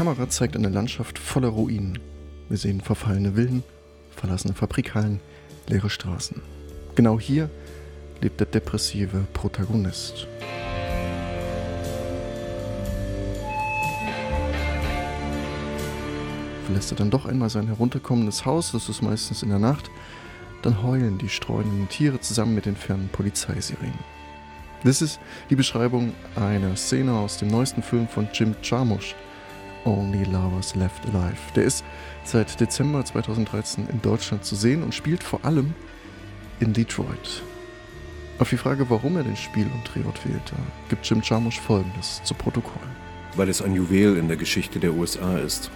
Kamera zeigt eine Landschaft voller Ruinen. Wir sehen verfallene Villen, verlassene Fabrikhallen, leere Straßen. Genau hier lebt der depressive Protagonist. Verlässt er dann doch einmal sein herunterkommendes Haus, das ist meistens in der Nacht, dann heulen die streunenden Tiere zusammen mit den fernen Polizeisirenen. Das ist die Beschreibung einer Szene aus dem neuesten Film von Jim Jarmusch, Only Lovers Left Alive. Der ist seit Dezember 2013 in Deutschland zu sehen und spielt vor allem in Detroit. Auf die Frage, warum er den Spiel- und Drehort wählte, gibt Jim Jarmusch folgendes zu Protokoll. Weil es ein Juwel in der Geschichte der USA ist.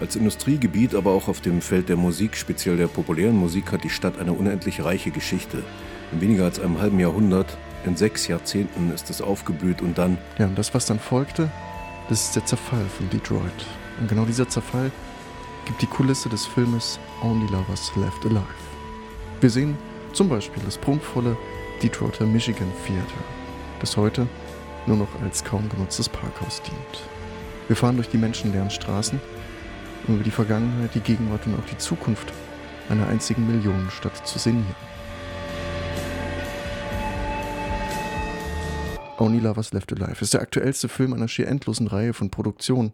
Als Industriegebiet, aber auch auf dem Feld der Musik, speziell der populären Musik, hat die Stadt eine unendlich reiche Geschichte. In weniger als einem halben Jahrhundert, in sechs Jahrzehnten ist es aufgeblüht und dann. Ja, und das, was dann folgte, das ist der Zerfall von Detroit. Und genau dieser Zerfall gibt die Kulisse des Filmes Only Lovers Left Alive. Wir sehen zum Beispiel das prunkvolle Detroiter Michigan Theater, das heute nur noch als kaum genutztes Parkhaus dient. Wir fahren durch die menschenleeren Straßen um über die Vergangenheit, die Gegenwart und auch die Zukunft einer einzigen Millionenstadt zu sinnieren. Only Lovers Left Alive ist der aktuellste Film einer schier endlosen Reihe von Produktionen,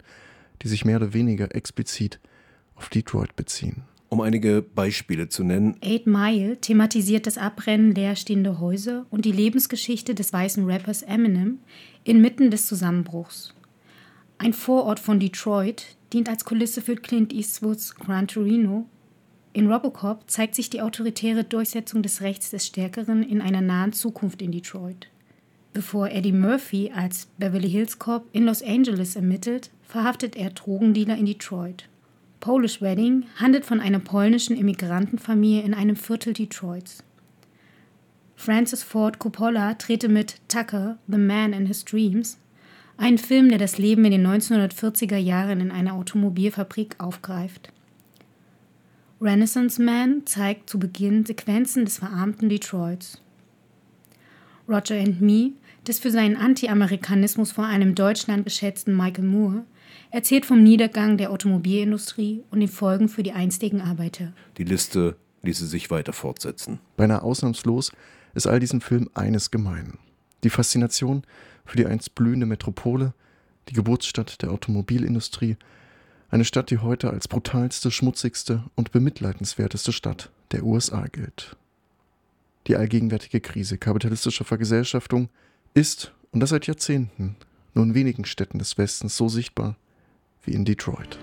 die sich mehr oder weniger explizit auf Detroit beziehen. Um einige Beispiele zu nennen. Eight Mile thematisiert das Abbrennen leerstehender Häuser und die Lebensgeschichte des weißen Rappers Eminem inmitten des Zusammenbruchs. Ein Vorort von Detroit dient als Kulisse für Clint Eastwoods Gran Torino. In Robocop zeigt sich die autoritäre Durchsetzung des Rechts des Stärkeren in einer nahen Zukunft in Detroit. Bevor Eddie Murphy als Beverly Hills Cop in Los Angeles ermittelt, verhaftet er Drogendealer in Detroit. Polish Wedding handelt von einer polnischen Immigrantenfamilie in einem Viertel Detroits. Francis Ford Coppola drehte mit Tucker, The Man in His Dreams, ein Film, der das Leben in den 1940er Jahren in einer Automobilfabrik aufgreift. Renaissance Man zeigt zu Beginn Sequenzen des verarmten Detroits. Roger and Me, des für seinen Anti-Amerikanismus vor einem Deutschland geschätzten Michael Moore, erzählt vom Niedergang der Automobilindustrie und den Folgen für die einstigen Arbeiter. Die Liste ließe sich weiter fortsetzen. Beinahe ausnahmslos ist all diesen Film eines gemein. Die Faszination für die einst blühende Metropole, die Geburtsstadt der Automobilindustrie, eine Stadt, die heute als brutalste, schmutzigste und bemitleidenswerteste Stadt der USA gilt. Die allgegenwärtige Krise kapitalistischer Vergesellschaftung ist, und das seit Jahrzehnten, nur in wenigen Städten des Westens so sichtbar wie in Detroit.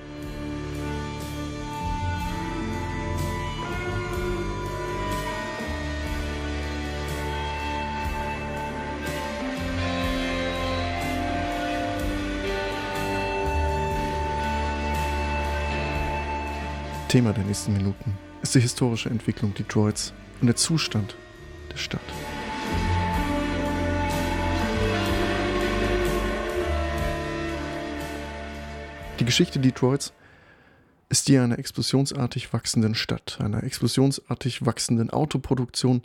Thema der nächsten Minuten ist die historische Entwicklung Detroits und der Zustand der Stadt. Die Geschichte Detroits ist die einer explosionsartig wachsenden Stadt, einer explosionsartig wachsenden Autoproduktion,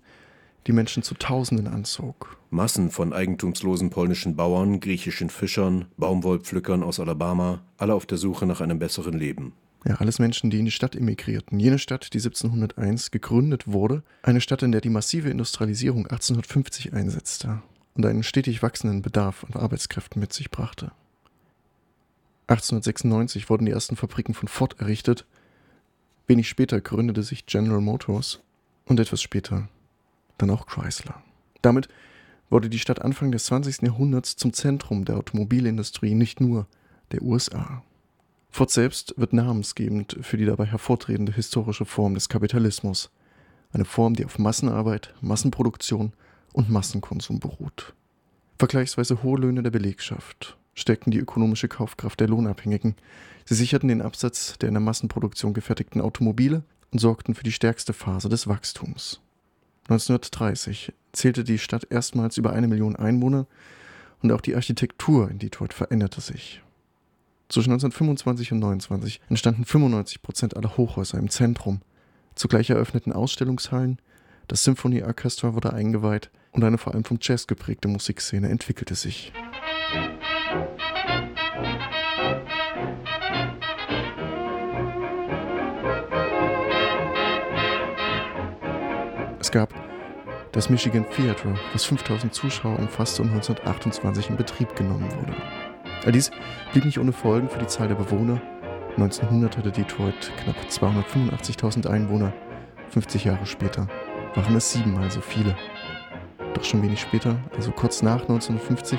die Menschen zu Tausenden anzog. Massen von eigentumslosen polnischen Bauern, griechischen Fischern, Baumwollpflückern aus Alabama, alle auf der Suche nach einem besseren Leben. Ja, alles Menschen, die in die Stadt emigrierten. Jene Stadt, die 1701 gegründet wurde. Eine Stadt, in der die massive Industrialisierung 1850 einsetzte und einen stetig wachsenden Bedarf an Arbeitskräften mit sich brachte. 1896 wurden die ersten Fabriken von Ford errichtet. Wenig später gründete sich General Motors und etwas später dann auch Chrysler. Damit wurde die Stadt Anfang des 20. Jahrhunderts zum Zentrum der Automobilindustrie nicht nur der USA. Ford selbst wird namensgebend für die dabei hervortretende historische Form des Kapitalismus, eine Form, die auf Massenarbeit, Massenproduktion und Massenkonsum beruht. Vergleichsweise hohe Löhne der Belegschaft stärkten die ökonomische Kaufkraft der Lohnabhängigen, sie sicherten den Absatz der in der Massenproduktion gefertigten Automobile und sorgten für die stärkste Phase des Wachstums. 1930 zählte die Stadt erstmals über eine Million Einwohner und auch die Architektur in Detroit veränderte sich. Zwischen 1925 und 1929 entstanden 95 Prozent aller Hochhäuser im Zentrum. Zugleich eröffneten Ausstellungshallen, das Symphony Orchestra wurde eingeweiht und eine vor allem vom Jazz geprägte Musikszene entwickelte sich. Es gab das Michigan Theatre, das 5000 Zuschauer umfasste und 1928 in Betrieb genommen wurde. All dies blieb nicht ohne Folgen für die Zahl der Bewohner. 1900 hatte Detroit knapp 285.000 Einwohner. 50 Jahre später waren es siebenmal so viele. Doch schon wenig später, also kurz nach 1950,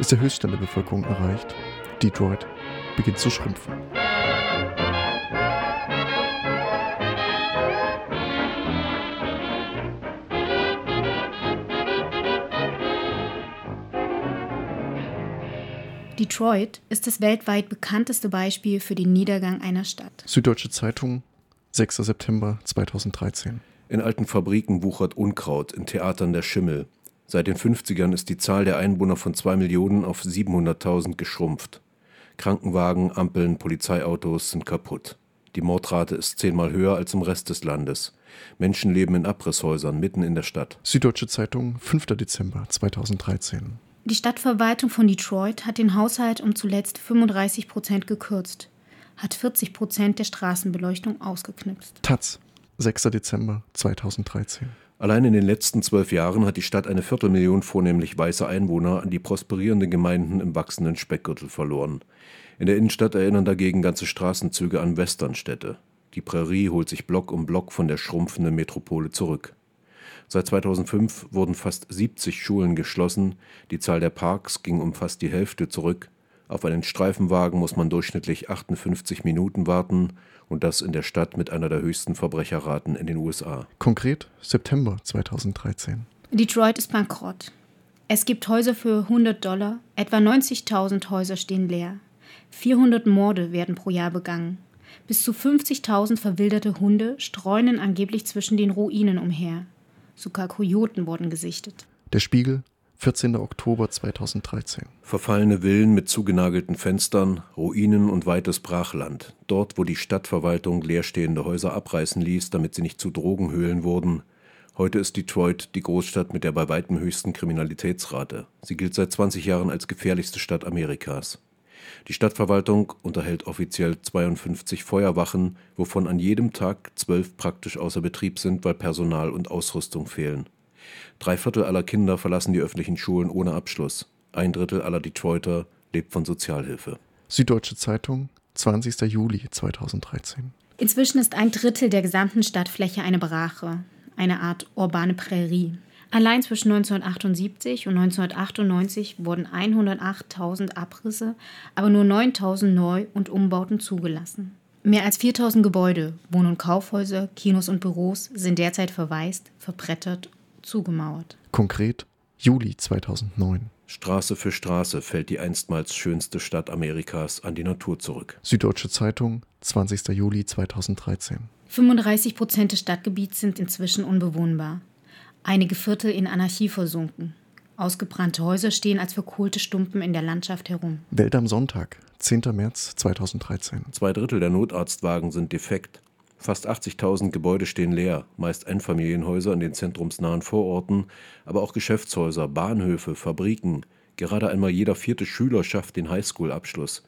ist der Höchststand der Bevölkerung erreicht. Detroit beginnt zu schrumpfen. Detroit ist das weltweit bekannteste Beispiel für den Niedergang einer Stadt. Süddeutsche Zeitung, 6. September 2013. In alten Fabriken wuchert Unkraut, in Theatern der Schimmel. Seit den 50ern ist die Zahl der Einwohner von 2 Millionen auf 700.000 geschrumpft. Krankenwagen, Ampeln, Polizeiautos sind kaputt. Die Mordrate ist zehnmal höher als im Rest des Landes. Menschen leben in Abrisshäusern mitten in der Stadt. Süddeutsche Zeitung, 5. Dezember 2013. Die Stadtverwaltung von Detroit hat den Haushalt um zuletzt 35 Prozent gekürzt, hat 40 Prozent der Straßenbeleuchtung ausgeknipst. Taz, 6. Dezember 2013. Allein in den letzten zwölf Jahren hat die Stadt eine Viertelmillion vornehmlich weiße Einwohner an die prosperierenden Gemeinden im wachsenden Speckgürtel verloren. In der Innenstadt erinnern dagegen ganze Straßenzüge an Westernstädte. Die Prärie holt sich Block um Block von der schrumpfenden Metropole zurück. Seit 2005 wurden fast 70 Schulen geschlossen, die Zahl der Parks ging um fast die Hälfte zurück, auf einen Streifenwagen muss man durchschnittlich 58 Minuten warten und das in der Stadt mit einer der höchsten Verbrecherraten in den USA. Konkret September 2013. Detroit ist bankrott. Es gibt Häuser für 100 Dollar, etwa 90.000 Häuser stehen leer. 400 Morde werden pro Jahr begangen. Bis zu 50.000 verwilderte Hunde streunen angeblich zwischen den Ruinen umher. Sogar Kojoten wurden gesichtet. Der Spiegel, 14. Oktober 2013. Verfallene Villen mit zugenagelten Fenstern, Ruinen und weites Brachland. Dort, wo die Stadtverwaltung leerstehende Häuser abreißen ließ, damit sie nicht zu Drogenhöhlen wurden. Heute ist Detroit die Großstadt mit der bei weitem höchsten Kriminalitätsrate. Sie gilt seit 20 Jahren als gefährlichste Stadt Amerikas. Die Stadtverwaltung unterhält offiziell 52 Feuerwachen, wovon an jedem Tag zwölf praktisch außer Betrieb sind, weil Personal und Ausrüstung fehlen. Drei Viertel aller Kinder verlassen die öffentlichen Schulen ohne Abschluss. Ein Drittel aller Detroiter lebt von Sozialhilfe. Süddeutsche Zeitung, 20. Juli 2013. Inzwischen ist ein Drittel der gesamten Stadtfläche eine Brache, eine Art urbane Prärie. Allein zwischen 1978 und 1998 wurden 108.000 Abrisse, aber nur 9.000 Neu- und Umbauten zugelassen. Mehr als 4.000 Gebäude, Wohn- und Kaufhäuser, Kinos und Büros sind derzeit verwaist, verbrettert, zugemauert. Konkret Juli 2009. Straße für Straße fällt die einstmals schönste Stadt Amerikas an die Natur zurück. Süddeutsche Zeitung, 20. Juli 2013. 35 Prozent des Stadtgebiets sind inzwischen unbewohnbar einige Viertel in Anarchie versunken. Ausgebrannte Häuser stehen als verkohlte Stumpen in der Landschaft herum. Welt am Sonntag, 10. März 2013. Zwei Drittel der Notarztwagen sind defekt. Fast 80.000 Gebäude stehen leer, meist Einfamilienhäuser in den zentrumsnahen Vororten, aber auch Geschäftshäuser, Bahnhöfe, Fabriken. Gerade einmal jeder vierte Schüler schafft den Highschool-Abschluss.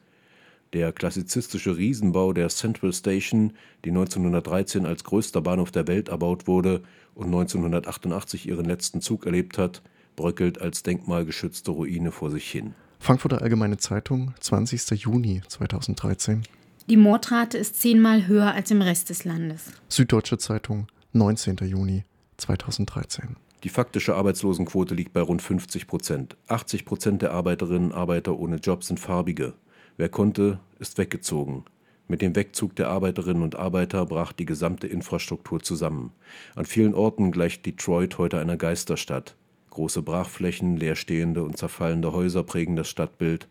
Der klassizistische Riesenbau der Central Station, die 1913 als größter Bahnhof der Welt erbaut wurde und 1988 ihren letzten Zug erlebt hat, bröckelt als denkmalgeschützte Ruine vor sich hin. Frankfurter Allgemeine Zeitung, 20. Juni 2013. Die Mordrate ist zehnmal höher als im Rest des Landes. Süddeutsche Zeitung, 19. Juni 2013. Die faktische Arbeitslosenquote liegt bei rund 50 Prozent. 80 Prozent der Arbeiterinnen und Arbeiter ohne Job sind Farbige. Wer konnte, ist weggezogen. Mit dem Wegzug der Arbeiterinnen und Arbeiter brach die gesamte Infrastruktur zusammen. An vielen Orten gleicht Detroit heute einer Geisterstadt. Große Brachflächen, leerstehende und zerfallende Häuser prägen das Stadtbild.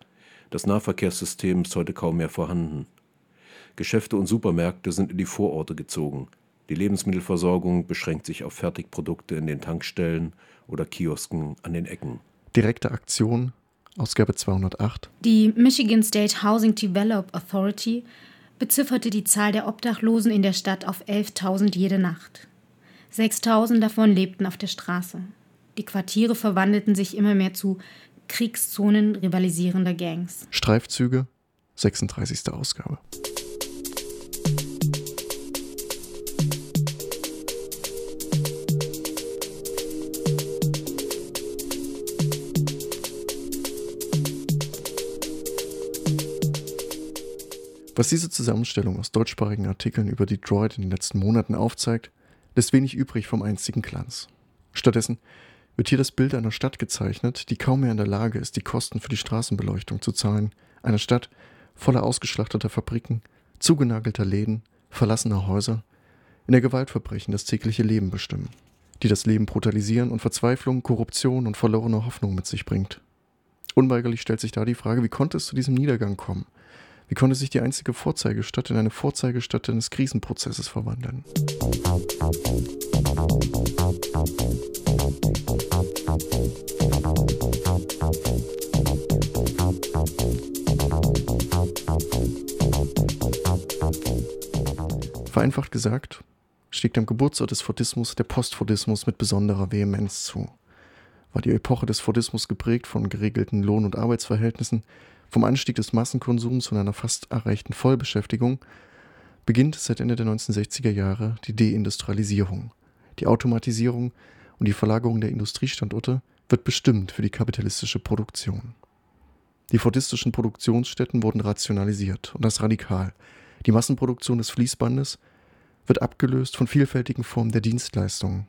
Das Nahverkehrssystem ist heute kaum mehr vorhanden. Geschäfte und Supermärkte sind in die Vororte gezogen. Die Lebensmittelversorgung beschränkt sich auf Fertigprodukte in den Tankstellen oder Kiosken an den Ecken. Direkte Aktion Ausgabe 208. Die Michigan State Housing Develop Authority bezifferte die Zahl der Obdachlosen in der Stadt auf 11.000 jede Nacht. 6.000 davon lebten auf der Straße. Die Quartiere verwandelten sich immer mehr zu Kriegszonen rivalisierender Gangs. Streifzüge, 36. Ausgabe. Was diese Zusammenstellung aus deutschsprachigen Artikeln über Detroit in den letzten Monaten aufzeigt, lässt wenig übrig vom einzigen Glanz. Stattdessen wird hier das Bild einer Stadt gezeichnet, die kaum mehr in der Lage ist, die Kosten für die Straßenbeleuchtung zu zahlen. Eine Stadt voller ausgeschlachteter Fabriken, zugenagelter Läden, verlassener Häuser, in der Gewaltverbrechen das tägliche Leben bestimmen, die das Leben brutalisieren und Verzweiflung, Korruption und verlorene Hoffnung mit sich bringt. Unweigerlich stellt sich da die Frage, wie konnte es zu diesem Niedergang kommen? Wie konnte sich die einzige Vorzeigestadt in eine Vorzeigestadt eines Krisenprozesses verwandeln? Vereinfacht gesagt, stieg dem Geburtsort des Fordismus der Postfordismus mit besonderer Vehemenz zu. War die Epoche des Fordismus geprägt von geregelten Lohn- und Arbeitsverhältnissen, vom Anstieg des Massenkonsums und einer fast erreichten Vollbeschäftigung, beginnt seit Ende der 1960er Jahre die Deindustrialisierung. Die Automatisierung und die Verlagerung der Industriestandorte wird bestimmt für die kapitalistische Produktion. Die fordistischen Produktionsstätten wurden rationalisiert und das radikal. Die Massenproduktion des Fließbandes wird abgelöst von vielfältigen Formen der Dienstleistungen.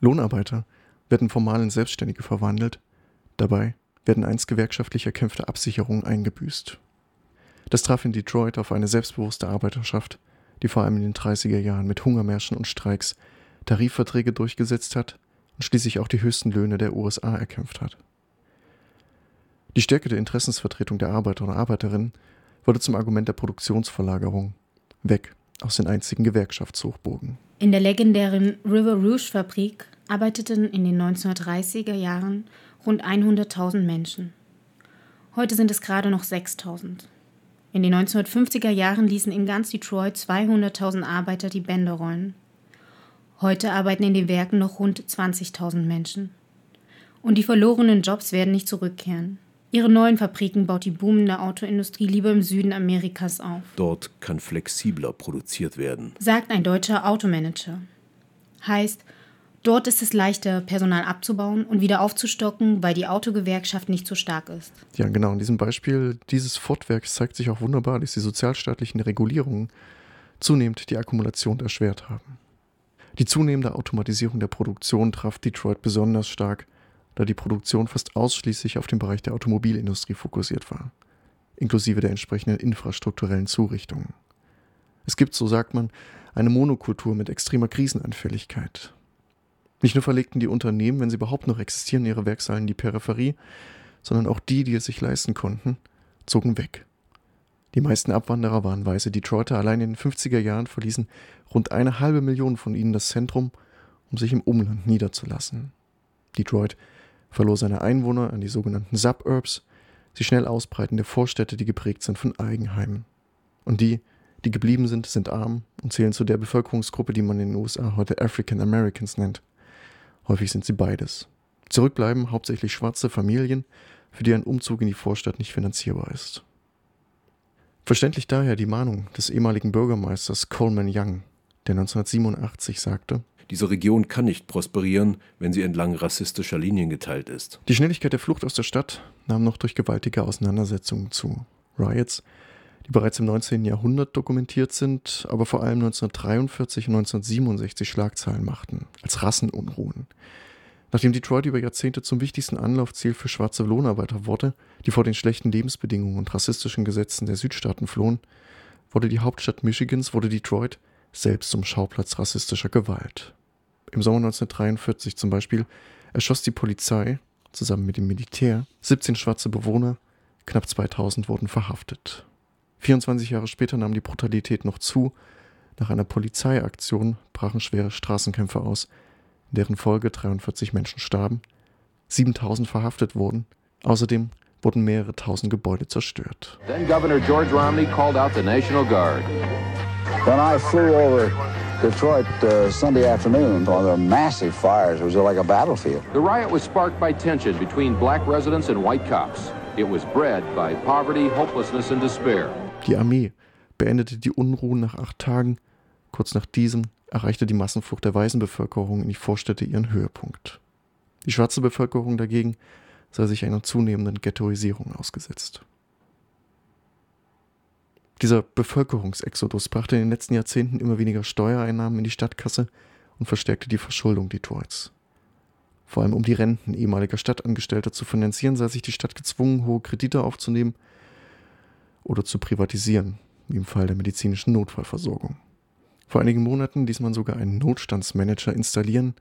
Lohnarbeiter werden formal in Selbstständige verwandelt, dabei werden einst gewerkschaftlich erkämpfte Absicherungen eingebüßt. Das traf in Detroit auf eine selbstbewusste Arbeiterschaft, die vor allem in den 30er Jahren mit Hungermärschen und Streiks Tarifverträge durchgesetzt hat und schließlich auch die höchsten Löhne der USA erkämpft hat. Die Stärke der Interessensvertretung der Arbeiter und Arbeiterinnen wurde zum Argument der Produktionsverlagerung weg aus den einzigen Gewerkschaftshochburgen. In der legendären River Rouge Fabrik arbeiteten in den 1930er Jahren rund 100.000 Menschen. Heute sind es gerade noch 6.000. In den 1950er Jahren ließen in ganz Detroit 200.000 Arbeiter die Bänder rollen. Heute arbeiten in den Werken noch rund 20.000 Menschen. Und die verlorenen Jobs werden nicht zurückkehren. Ihre neuen Fabriken baut die boomende Autoindustrie lieber im Süden Amerikas auf. Dort kann flexibler produziert werden, sagt ein deutscher Automanager. Heißt, dort ist es leichter, Personal abzubauen und wieder aufzustocken, weil die Autogewerkschaft nicht so stark ist. Ja, genau. In diesem Beispiel dieses Fortwerks zeigt sich auch wunderbar, dass die sozialstaatlichen Regulierungen zunehmend die Akkumulation erschwert haben. Die zunehmende Automatisierung der Produktion traf Detroit besonders stark da die Produktion fast ausschließlich auf den Bereich der Automobilindustrie fokussiert war, inklusive der entsprechenden infrastrukturellen Zurichtungen. Es gibt, so sagt man, eine Monokultur mit extremer Krisenanfälligkeit. Nicht nur verlegten die Unternehmen, wenn sie überhaupt noch existieren, ihre Werksälen in die Peripherie, sondern auch die, die es sich leisten konnten, zogen weg. Die meisten Abwanderer waren weiße Detroiter. Allein in den 50er Jahren verließen rund eine halbe Million von ihnen das Zentrum, um sich im Umland niederzulassen. Detroit verlor seine Einwohner an die sogenannten Suburbs, die schnell ausbreitende Vorstädte, die geprägt sind von Eigenheimen. Und die, die geblieben sind, sind arm und zählen zu der Bevölkerungsgruppe, die man in den USA heute African Americans nennt. Häufig sind sie beides. Zurückbleiben hauptsächlich schwarze Familien, für die ein Umzug in die Vorstadt nicht finanzierbar ist. Verständlich daher die Mahnung des ehemaligen Bürgermeisters Coleman Young, der 1987 sagte, diese Region kann nicht prosperieren, wenn sie entlang rassistischer Linien geteilt ist. Die Schnelligkeit der Flucht aus der Stadt nahm noch durch gewaltige Auseinandersetzungen zu. Riots, die bereits im 19. Jahrhundert dokumentiert sind, aber vor allem 1943 und 1967 Schlagzeilen machten, als Rassenunruhen. Nachdem Detroit über Jahrzehnte zum wichtigsten Anlaufziel für schwarze Lohnarbeiter wurde, die vor den schlechten Lebensbedingungen und rassistischen Gesetzen der Südstaaten flohen, wurde die Hauptstadt Michigans, wurde Detroit selbst zum Schauplatz rassistischer Gewalt. Im Sommer 1943 zum Beispiel erschoss die Polizei zusammen mit dem Militär 17 schwarze Bewohner, knapp 2000 wurden verhaftet. 24 Jahre später nahm die Brutalität noch zu. Nach einer Polizeiaktion brachen schwere Straßenkämpfe aus, in deren Folge 43 Menschen starben, 7000 verhaftet wurden. Außerdem wurden mehrere tausend Gebäude zerstört. Then Governor George Romney called out the National Guard. When I flew over Detroit uh, Sunday afternoon. Well, there were massive fires. It was like a battlefield. The riot was sparked by tension between black residents and white cops. It was bred by poverty, hopelessness and despair. Die Armee beendete die Unruhen nach acht Tagen. Kurz nach diesem erreichte die Massenflucht der weißen Bevölkerung in die Vorstädte ihren Höhepunkt. Die schwarze Bevölkerung dagegen sah sich einer zunehmenden Ghettoisierung ausgesetzt. Dieser Bevölkerungsexodus brachte in den letzten Jahrzehnten immer weniger Steuereinnahmen in die Stadtkasse und verstärkte die Verschuldung Detroits. Vor allem um die Renten ehemaliger Stadtangestellter zu finanzieren, sah sich die Stadt gezwungen, hohe Kredite aufzunehmen oder zu privatisieren, wie im Fall der medizinischen Notfallversorgung. Vor einigen Monaten ließ man sogar einen Notstandsmanager installieren.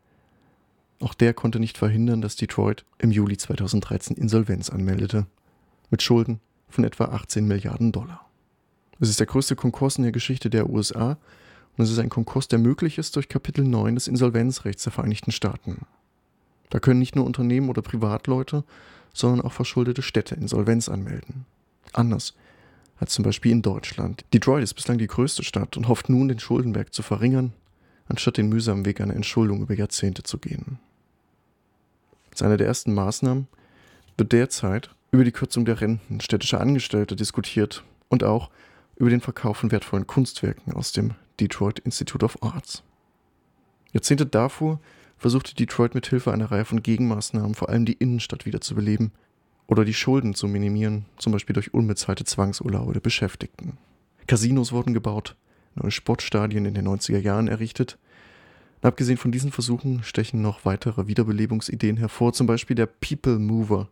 Auch der konnte nicht verhindern, dass Detroit im Juli 2013 Insolvenz anmeldete, mit Schulden von etwa 18 Milliarden Dollar. Es ist der größte Konkurs in der Geschichte der USA und es ist ein Konkurs, der möglich ist durch Kapitel 9 des Insolvenzrechts der Vereinigten Staaten. Da können nicht nur Unternehmen oder Privatleute, sondern auch verschuldete Städte Insolvenz anmelden. Anders als zum Beispiel in Deutschland. Detroit ist bislang die größte Stadt und hofft nun, den Schuldenberg zu verringern, anstatt den mühsamen Weg einer Entschuldung über Jahrzehnte zu gehen. Als eine der ersten Maßnahmen wird derzeit über die Kürzung der Renten städtischer Angestellte diskutiert und auch über den Verkauf von wertvollen Kunstwerken aus dem Detroit Institute of Arts. Jahrzehnte davor versuchte Detroit mit Hilfe einer Reihe von Gegenmaßnahmen vor allem die Innenstadt wieder zu beleben oder die Schulden zu minimieren, zum Beispiel durch unbezahlte Zwangsurlaube der Beschäftigten. Casinos wurden gebaut, neue Sportstadien in den 90er Jahren errichtet. Und abgesehen von diesen Versuchen stechen noch weitere Wiederbelebungsideen hervor, zum Beispiel der People Mover.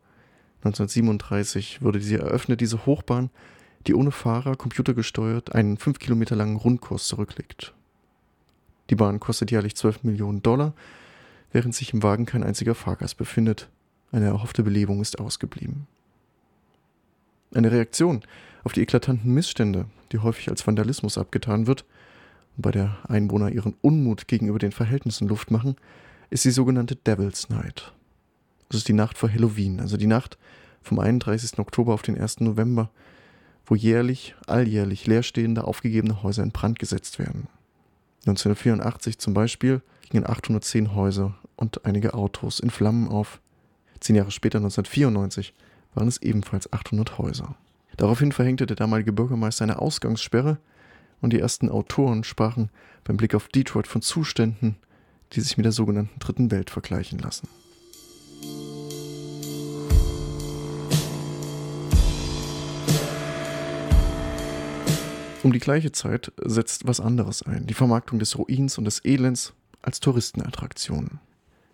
1937 wurde sie eröffnet, diese Hochbahn, die ohne Fahrer computergesteuert einen fünf Kilometer langen Rundkurs zurücklegt. Die Bahn kostet jährlich 12 Millionen Dollar während sich im Wagen kein einziger Fahrgast befindet. Eine erhoffte Belebung ist ausgeblieben. Eine Reaktion auf die eklatanten Missstände, die häufig als Vandalismus abgetan wird und bei der Einwohner ihren Unmut gegenüber den Verhältnissen Luft machen, ist die sogenannte Devil's Night. Es ist die Nacht vor Halloween, also die Nacht vom 31. Oktober auf den 1. November, wo jährlich, alljährlich leerstehende, aufgegebene Häuser in Brand gesetzt werden. 1984 zum Beispiel gingen 810 Häuser und einige Autos in Flammen auf. Zehn Jahre später, 1994, waren es ebenfalls 800 Häuser. Daraufhin verhängte der damalige Bürgermeister eine Ausgangssperre und die ersten Autoren sprachen beim Blick auf Detroit von Zuständen, die sich mit der sogenannten Dritten Welt vergleichen lassen. Um die gleiche Zeit setzt was anderes ein, die Vermarktung des Ruins und des Elends als Touristenattraktionen.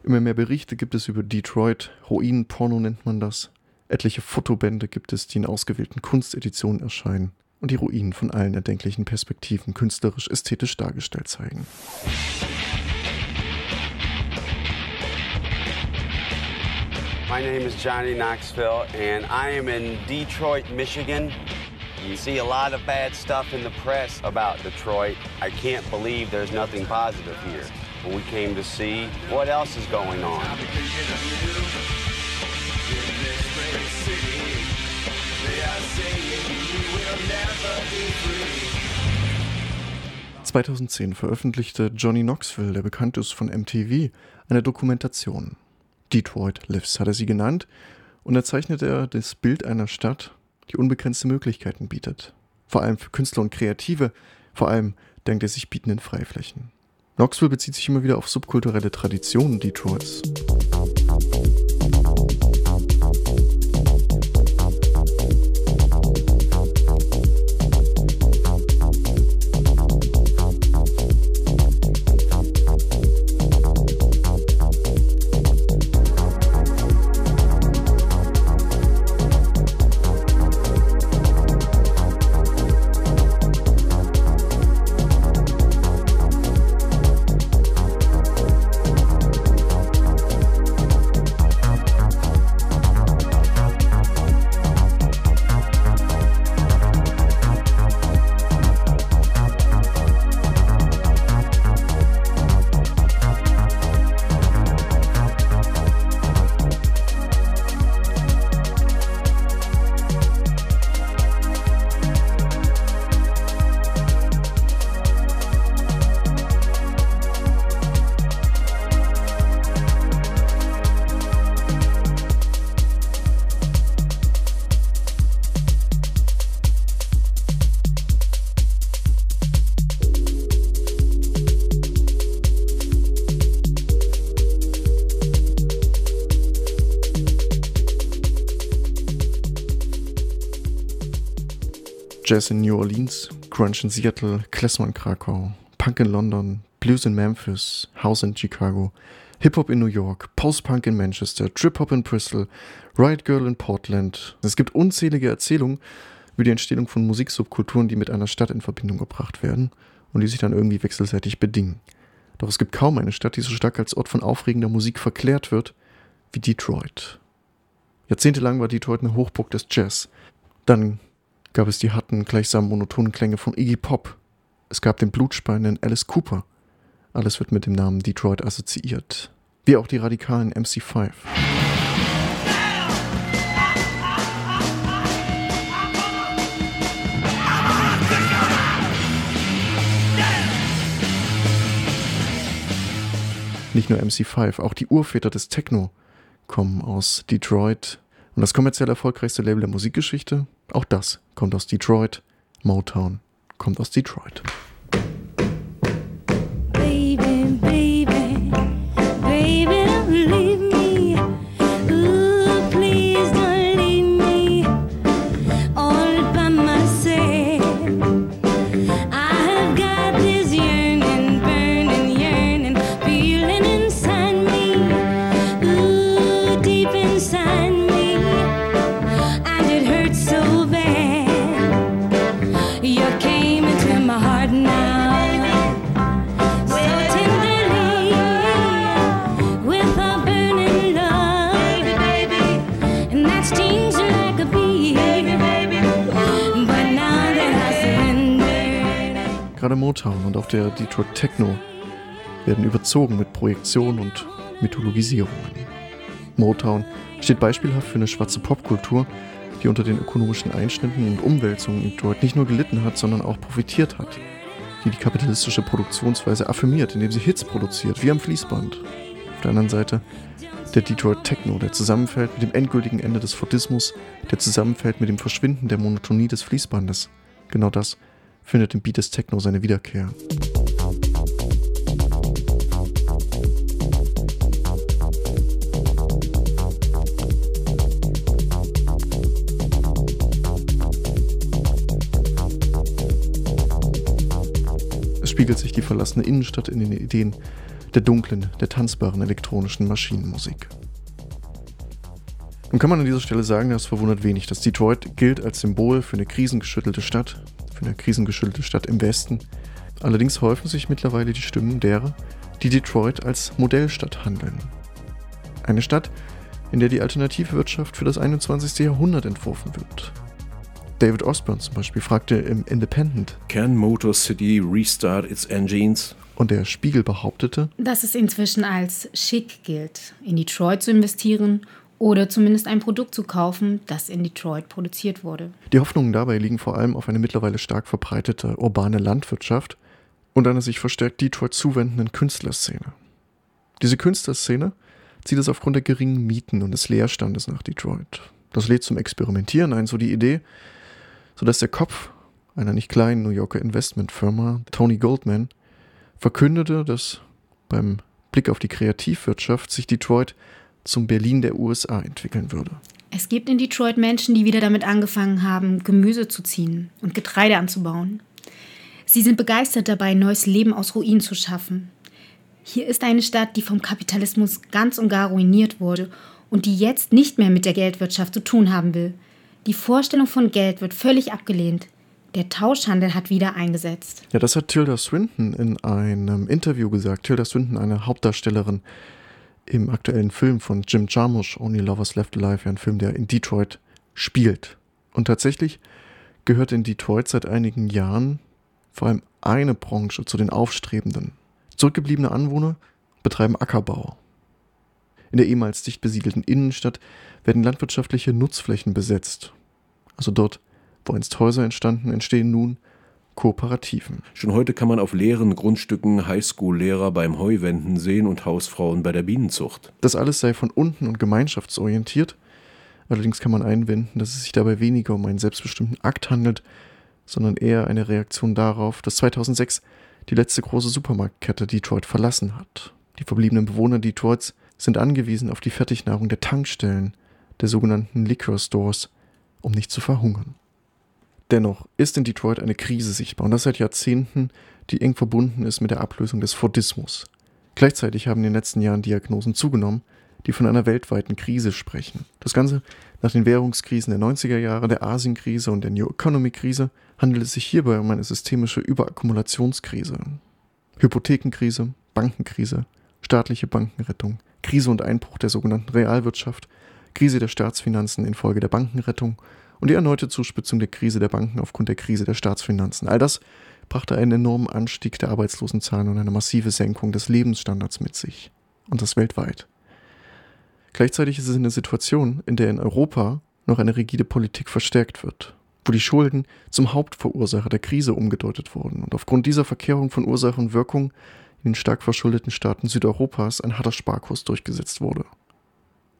Immer mehr Berichte gibt es über Detroit, Ruinenporno nennt man das. Etliche Fotobände gibt es, die in ausgewählten Kunsteditionen erscheinen und die Ruinen von allen erdenklichen Perspektiven künstlerisch ästhetisch dargestellt zeigen. My name is Johnny Knoxville and I am in Detroit, Michigan. You see a lot of bad stuff in the press about Detroit. I can't believe there's nothing positive here. We came to see what else is going on. 2010 veröffentlichte Johnny Knoxville, der bekannt ist von MTV, eine Dokumentation. Detroit Lives hat er sie genannt und er zeichnete das Bild einer Stadt, die unbegrenzte Möglichkeiten bietet. Vor allem für Künstler und Kreative, vor allem dank der sich bietenden Freiflächen. Knoxville bezieht sich immer wieder auf subkulturelle Traditionen Detroits. Jazz in New Orleans, Grunge in Seattle, Klezmer in Krakau, Punk in London, Blues in Memphis, House in Chicago, Hip-Hop in New York, Post-Punk in Manchester, Trip-Hop in Bristol, Riot Girl in Portland. Es gibt unzählige Erzählungen über die Entstehung von Musiksubkulturen, die mit einer Stadt in Verbindung gebracht werden und die sich dann irgendwie wechselseitig bedingen. Doch es gibt kaum eine Stadt, die so stark als Ort von aufregender Musik verklärt wird wie Detroit. Jahrzehntelang war Detroit eine Hochburg des Jazz. Dann gab es die harten, gleichsam monotonen Klänge von Iggy Pop. Es gab den blutspeienden Alice Cooper. Alles wird mit dem Namen Detroit assoziiert. Wie auch die radikalen MC5. Nicht nur MC5, auch die Urväter des Techno kommen aus Detroit. Und das kommerziell erfolgreichste Label der Musikgeschichte, auch das kommt aus Detroit. Motown kommt aus Detroit. Der Detroit Techno werden überzogen mit Projektionen und Mythologisierungen. Motown steht beispielhaft für eine schwarze Popkultur, die unter den ökonomischen Einschnitten und Umwälzungen in Detroit nicht nur gelitten hat, sondern auch profitiert hat, die die kapitalistische Produktionsweise affirmiert, indem sie Hits produziert, wie am Fließband. Auf der anderen Seite der Detroit Techno, der zusammenfällt mit dem endgültigen Ende des Fordismus, der zusammenfällt mit dem Verschwinden der Monotonie des Fließbandes. Genau das findet im Beat des Techno seine Wiederkehr. Es spiegelt sich die verlassene Innenstadt in den Ideen der dunklen, der tanzbaren elektronischen Maschinenmusik. Nun kann man an dieser Stelle sagen, das verwundert wenig, dass Detroit gilt als Symbol für eine krisengeschüttelte Stadt, für eine krisengeschüttelte Stadt im Westen. Allerdings häufen sich mittlerweile die Stimmen derer, die Detroit als Modellstadt handeln. Eine Stadt, in der die Alternativwirtschaft für das 21. Jahrhundert entworfen wird. David Osborne zum Beispiel fragte im Independent: Can Motor City restart its engines? Und der Spiegel behauptete, dass es inzwischen als schick gilt, in Detroit zu investieren oder zumindest ein Produkt zu kaufen, das in Detroit produziert wurde. Die Hoffnungen dabei liegen vor allem auf eine mittlerweile stark verbreitete urbane Landwirtschaft und einer sich verstärkt Detroit zuwendenden Künstlerszene. Diese Künstlerszene zieht es aufgrund der geringen Mieten und des Leerstandes nach Detroit. Das lädt zum Experimentieren ein, so die Idee, sodass der Kopf einer nicht kleinen New Yorker Investmentfirma, Tony Goldman, verkündete, dass beim Blick auf die Kreativwirtschaft sich Detroit zum Berlin der USA entwickeln würde. Es gibt in Detroit Menschen, die wieder damit angefangen haben, Gemüse zu ziehen und Getreide anzubauen. Sie sind begeistert dabei, neues Leben aus Ruinen zu schaffen. Hier ist eine Stadt, die vom Kapitalismus ganz und gar ruiniert wurde und die jetzt nicht mehr mit der Geldwirtschaft zu tun haben will. Die Vorstellung von Geld wird völlig abgelehnt. Der Tauschhandel hat wieder eingesetzt. Ja, das hat Tilda Swinton in einem Interview gesagt. Tilda Swinton, eine Hauptdarstellerin im aktuellen Film von Jim Jarmusch, Only Lovers Left Alive, ein Film, der in Detroit spielt. Und tatsächlich gehört in Detroit seit einigen Jahren vor allem eine Branche zu den Aufstrebenden. Zurückgebliebene Anwohner betreiben Ackerbau. In der ehemals dicht besiedelten Innenstadt werden landwirtschaftliche Nutzflächen besetzt. Also dort, wo einst Häuser entstanden, entstehen nun Kooperativen. Schon heute kann man auf leeren Grundstücken Highschool-Lehrer beim Heuwenden sehen und Hausfrauen bei der Bienenzucht. Das alles sei von unten und gemeinschaftsorientiert. Allerdings kann man einwenden, dass es sich dabei weniger um einen selbstbestimmten Akt handelt, sondern eher eine Reaktion darauf, dass 2006 die letzte große Supermarktkette Detroit verlassen hat. Die verbliebenen Bewohner Detroits sind angewiesen auf die Fertignahrung der Tankstellen, der sogenannten Liquor Stores, um nicht zu verhungern. Dennoch ist in Detroit eine Krise sichtbar und das seit Jahrzehnten, die eng verbunden ist mit der Ablösung des Fordismus. Gleichzeitig haben in den letzten Jahren Diagnosen zugenommen, die von einer weltweiten Krise sprechen. Das Ganze nach den Währungskrisen der 90er Jahre, der Asienkrise und der New Economy Krise handelt es sich hierbei um eine systemische Überakkumulationskrise. Hypothekenkrise, Bankenkrise, staatliche Bankenrettung, Krise und Einbruch der sogenannten Realwirtschaft, Krise der Staatsfinanzen infolge der Bankenrettung und die erneute Zuspitzung der Krise der Banken aufgrund der Krise der Staatsfinanzen. All das brachte einen enormen Anstieg der Arbeitslosenzahlen und eine massive Senkung des Lebensstandards mit sich. Und das weltweit. Gleichzeitig ist es eine Situation, in der in Europa noch eine rigide Politik verstärkt wird, wo die Schulden zum Hauptverursacher der Krise umgedeutet wurden und aufgrund dieser Verkehrung von Ursache und Wirkung in den stark verschuldeten Staaten Südeuropas ein harter Sparkurs durchgesetzt wurde.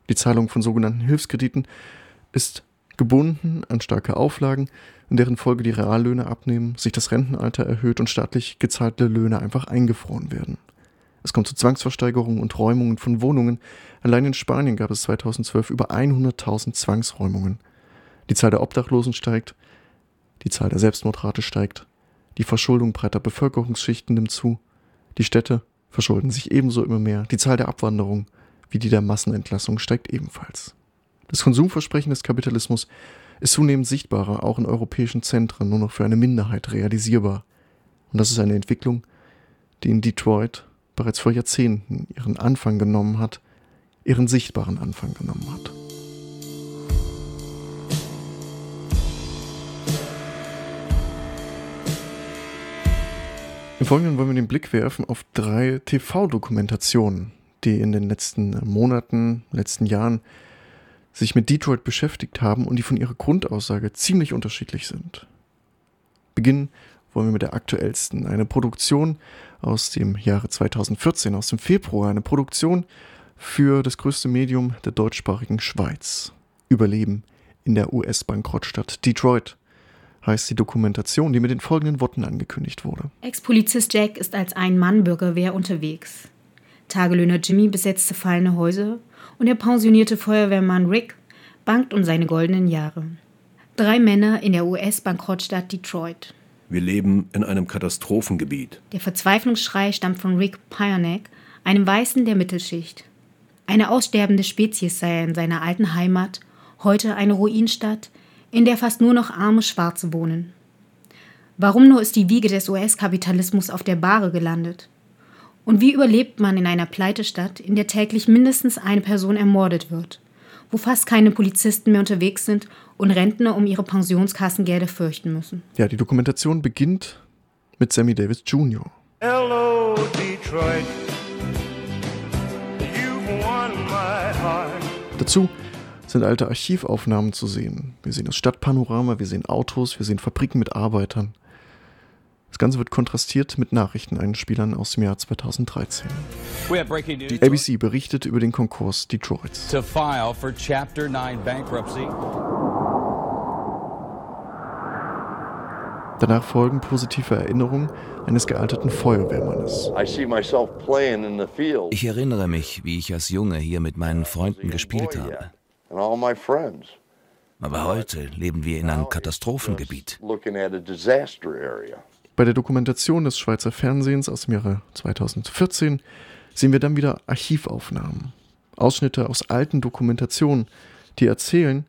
Die Zahlung von sogenannten Hilfskrediten ist gebunden an starke Auflagen, in deren Folge die Reallöhne abnehmen, sich das Rentenalter erhöht und staatlich gezahlte Löhne einfach eingefroren werden. Es kommt zu Zwangsversteigerungen und Räumungen von Wohnungen. Allein in Spanien gab es 2012 über 100.000 Zwangsräumungen. Die Zahl der Obdachlosen steigt, die Zahl der Selbstmordrate steigt, die Verschuldung breiter Bevölkerungsschichten nimmt zu, die Städte verschulden sich ebenso immer mehr, die Zahl der Abwanderung wie die der Massenentlassung steigt ebenfalls. Das Konsumversprechen des Kapitalismus ist zunehmend sichtbarer, auch in europäischen Zentren nur noch für eine Minderheit realisierbar. Und das ist eine Entwicklung, die in Detroit bereits vor Jahrzehnten ihren Anfang genommen hat, ihren sichtbaren Anfang genommen hat. Im Folgenden wollen wir den Blick werfen auf drei TV-Dokumentationen, die in den letzten Monaten, letzten Jahren sich mit Detroit beschäftigt haben und die von ihrer Grundaussage ziemlich unterschiedlich sind. Beginnen wollen wir mit der aktuellsten, eine Produktion aus dem Jahre 2014, aus dem Februar, eine Produktion für das größte Medium der deutschsprachigen Schweiz. Überleben in der US-Bankrottstadt Detroit heißt die Dokumentation, die mit den folgenden Worten angekündigt wurde. Ex-Polizist Jack ist als Ein-Mann-Bürgerwehr unterwegs. Tagelöhner Jimmy besetzte fallende Häuser und der pensionierte Feuerwehrmann Rick bangt um seine goldenen Jahre. Drei Männer in der US-Bankrottstadt Detroit. Wir leben in einem Katastrophengebiet. Der Verzweiflungsschrei stammt von Rick Pionek, einem Weißen der Mittelschicht. Eine aussterbende Spezies sei er in seiner alten Heimat, heute eine Ruinstadt, in der fast nur noch arme Schwarze wohnen. Warum nur ist die Wiege des US-Kapitalismus auf der Bahre gelandet? Und wie überlebt man in einer Pleitestadt, in der täglich mindestens eine Person ermordet wird, wo fast keine Polizisten mehr unterwegs sind und Rentner um ihre Pensionskassengelder fürchten müssen? Ja, die Dokumentation beginnt mit Sammy Davis Jr. Hello, Detroit. You've won my heart. Dazu sind alte Archivaufnahmen zu sehen. Wir sehen das Stadtpanorama, wir sehen Autos, wir sehen Fabriken mit Arbeitern. Das Ganze wird kontrastiert mit Nachrichteneinspielern aus dem Jahr 2013. ABC berichtet über den Konkurs Detroits. to file for Chapter 9 bankruptcy. Danach folgen positive Erinnerungen eines gealterten Feuerwehrmannes. Ich erinnere mich, wie ich als Junge hier mit meinen Freunden gespielt habe. Aber heute leben wir in einem Katastrophengebiet. Bei der Dokumentation des Schweizer Fernsehens aus dem Jahre 2014 sehen wir dann wieder Archivaufnahmen, Ausschnitte aus alten Dokumentationen, die erzählen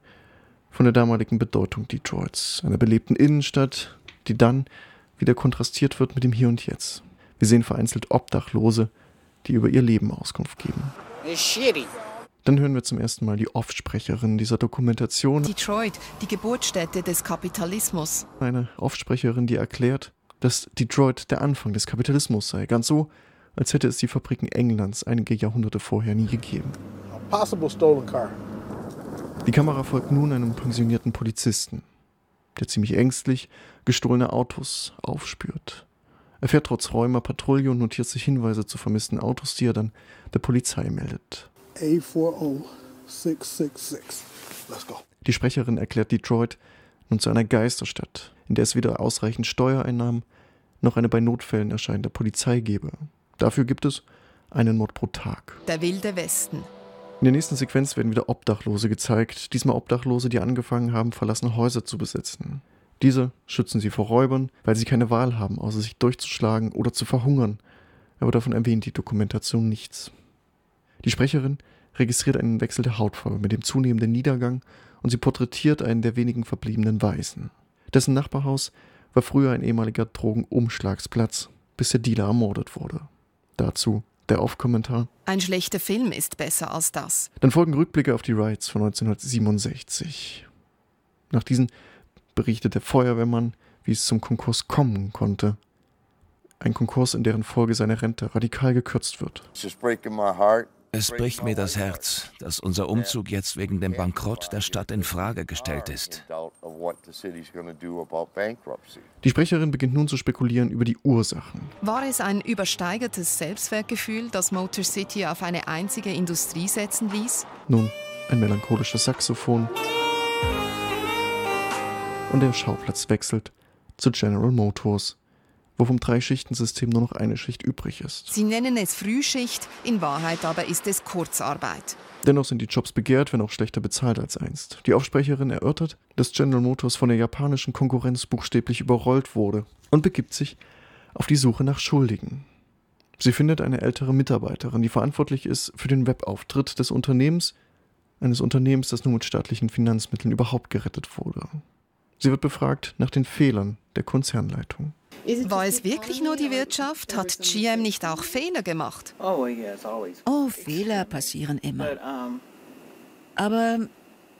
von der damaligen Bedeutung Detroits, einer belebten Innenstadt, die dann wieder kontrastiert wird mit dem Hier und Jetzt. Wir sehen vereinzelt Obdachlose, die über ihr Leben Auskunft geben. Dann hören wir zum ersten Mal die Offsprecherin dieser Dokumentation, Detroit, die Geburtsstätte des Kapitalismus. eine Offsprecherin, die erklärt, dass Detroit der Anfang des Kapitalismus sei, ganz so, als hätte es die Fabriken Englands einige Jahrhunderte vorher nie gegeben. Die Kamera folgt nun einem pensionierten Polizisten, der ziemlich ängstlich gestohlene Autos aufspürt. Er fährt trotz Räumer Patrouille und notiert sich Hinweise zu vermissten Autos, die er dann der Polizei meldet. A40666. Let's go. Die Sprecherin erklärt Detroit nun zu einer Geisterstadt, in der es weder ausreichend Steuereinnahmen noch eine bei Notfällen erscheinende Polizei gebe. Dafür gibt es einen Mord pro Tag. Der wilde Westen. In der nächsten Sequenz werden wieder Obdachlose gezeigt. Diesmal Obdachlose, die angefangen haben, verlassene Häuser zu besetzen. Diese schützen sie vor Räubern, weil sie keine Wahl haben, außer sich durchzuschlagen oder zu verhungern. Aber davon erwähnt die Dokumentation nichts. Die Sprecherin registriert einen Wechsel der Hautfarbe mit dem zunehmenden Niedergang und sie porträtiert einen der wenigen verbliebenen Weißen. Dessen Nachbarhaus war früher ein ehemaliger Drogenumschlagsplatz, bis der Dealer ermordet wurde. Dazu der Off-Kommentar. Ein schlechter Film ist besser als das. Dann folgen Rückblicke auf die Riots von 1967. Nach diesen berichtet der Feuerwehrmann, wie es zum Konkurs kommen konnte. Ein Konkurs, in deren Folge seine Rente radikal gekürzt wird. Es bricht mir das Herz, dass unser Umzug jetzt wegen dem Bankrott der Stadt in Frage gestellt ist. Die Sprecherin beginnt nun zu spekulieren über die Ursachen. War es ein übersteigertes Selbstwertgefühl, das Motor City auf eine einzige Industrie setzen ließ? Nun, ein melancholisches Saxophon. Und der Schauplatz wechselt zu General Motors wo vom Drei-Schichten-System nur noch eine Schicht übrig ist. Sie nennen es Frühschicht, in Wahrheit aber ist es Kurzarbeit. Dennoch sind die Jobs begehrt, wenn auch schlechter bezahlt als einst. Die Aufsprecherin erörtert, dass General Motors von der japanischen Konkurrenz buchstäblich überrollt wurde und begibt sich auf die Suche nach Schuldigen. Sie findet eine ältere Mitarbeiterin, die verantwortlich ist für den Webauftritt des Unternehmens, eines Unternehmens, das nur mit staatlichen Finanzmitteln überhaupt gerettet wurde. Sie wird befragt nach den Fehlern der Konzernleitung. War es wirklich nur die Wirtschaft? Hat GM nicht auch Fehler gemacht? Oh, Fehler passieren immer. Aber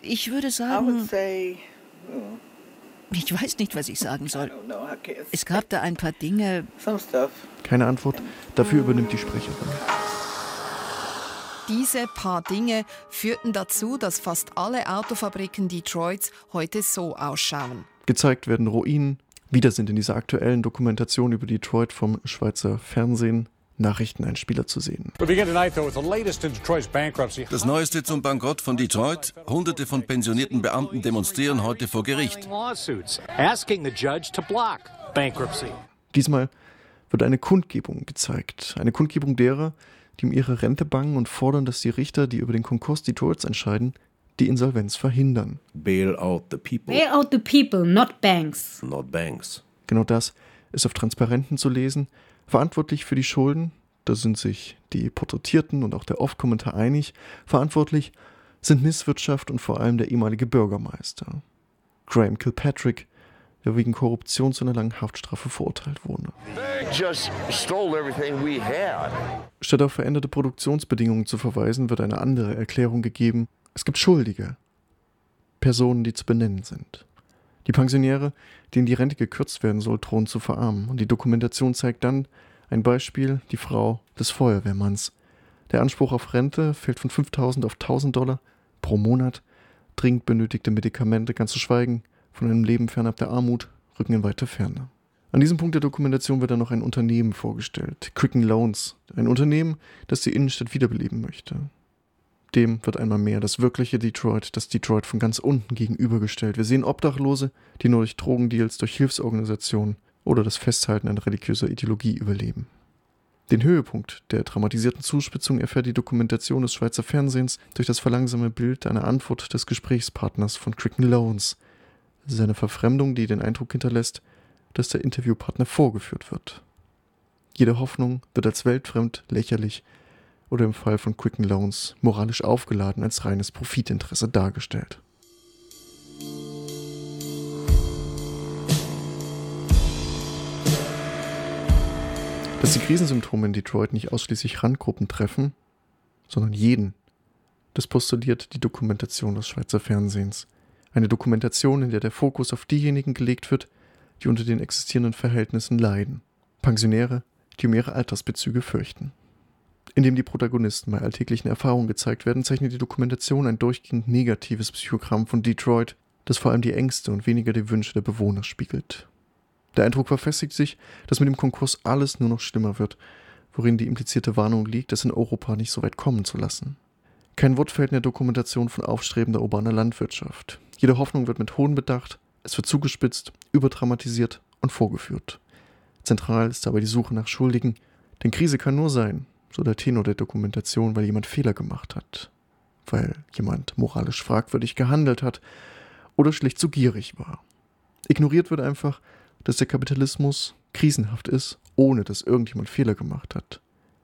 ich würde sagen, ich weiß nicht, was ich sagen soll. Es gab da ein paar Dinge. Keine Antwort, dafür übernimmt die Sprecherin. Diese paar Dinge führten dazu, dass fast alle Autofabriken Detroits heute so ausschauen. Gezeigt werden Ruinen, wieder sind in dieser aktuellen Dokumentation über Detroit vom Schweizer Fernsehen Nachrichteneinspieler zu sehen. Das Neueste zum Bankrott von Detroit. Hunderte von pensionierten Beamten demonstrieren heute vor Gericht. Diesmal wird eine Kundgebung gezeigt. Eine Kundgebung derer, die um ihre Rente bangen und fordern, dass die Richter, die über den Konkurs Detroits entscheiden, die Insolvenz verhindern. Bail out the people. Bail out the people, not banks. Not banks. Genau das ist auf Transparenten zu lesen. Verantwortlich für die Schulden, da sind sich die Porträtierten und auch der Off-Kommentar einig, verantwortlich sind Misswirtschaft und vor allem der ehemalige Bürgermeister. Graham Kilpatrick, der wegen Korruption zu einer langen Haftstrafe verurteilt wurde. Statt auf veränderte Produktionsbedingungen zu verweisen, wird eine andere Erklärung gegeben. Es gibt Schuldige. Personen, die zu benennen sind. Die Pensionäre, denen die Rente gekürzt werden soll, drohen zu verarmen. Und die Dokumentation zeigt dann ein Beispiel, die Frau des Feuerwehrmanns. Der Anspruch auf Rente fällt von 5000 auf 1000 Dollar pro Monat. Dringend benötigte Medikamente, ganz zu schweigen von einem Leben fernab der Armut, rücken in weite Ferne. An diesem Punkt der Dokumentation wird dann noch ein Unternehmen vorgestellt, Quicken Loans, ein Unternehmen, das die Innenstadt wiederbeleben möchte. Dem wird einmal mehr das wirkliche Detroit, das Detroit von ganz unten gegenübergestellt. Wir sehen Obdachlose, die nur durch Drogendeals, durch Hilfsorganisationen oder das Festhalten an religiöser Ideologie überleben. Den Höhepunkt der dramatisierten Zuspitzung erfährt die Dokumentation des Schweizer Fernsehens durch das verlangsame Bild einer Antwort des Gesprächspartners von Cricken Loans, seine Verfremdung, die den Eindruck hinterlässt, dass der Interviewpartner vorgeführt wird. Jede Hoffnung wird als weltfremd, lächerlich oder im Fall von Quicken Loans moralisch aufgeladen als reines Profitinteresse dargestellt. Dass die Krisensymptome in Detroit nicht ausschließlich Randgruppen treffen, sondern jeden, das postuliert die Dokumentation des Schweizer Fernsehens. Eine Dokumentation, in der der Fokus auf diejenigen gelegt wird, die unter den existierenden Verhältnissen leiden. Pensionäre, die um ihre Altersbezüge fürchten. Indem die Protagonisten bei alltäglichen Erfahrungen gezeigt werden, zeichnet die Dokumentation ein durchgehend negatives Psychogramm von Detroit, das vor allem die Ängste und weniger die Wünsche der Bewohner spiegelt. Der Eindruck verfestigt sich, dass mit dem Konkurs alles nur noch schlimmer wird, worin die implizierte Warnung liegt, es in Europa nicht so weit kommen zu lassen. Kein Wort fällt in der Dokumentation von aufstrebender urbaner Landwirtschaft. Jede Hoffnung wird mit Hohn bedacht, es wird zugespitzt, überdramatisiert und vorgeführt. Zentral ist dabei die Suche nach Schuldigen, denn Krise kann nur sein, so der Tenor der Dokumentation, weil jemand Fehler gemacht hat, weil jemand moralisch fragwürdig gehandelt hat oder schlicht zu gierig war. Ignoriert wird einfach, dass der Kapitalismus krisenhaft ist, ohne dass irgendjemand Fehler gemacht hat.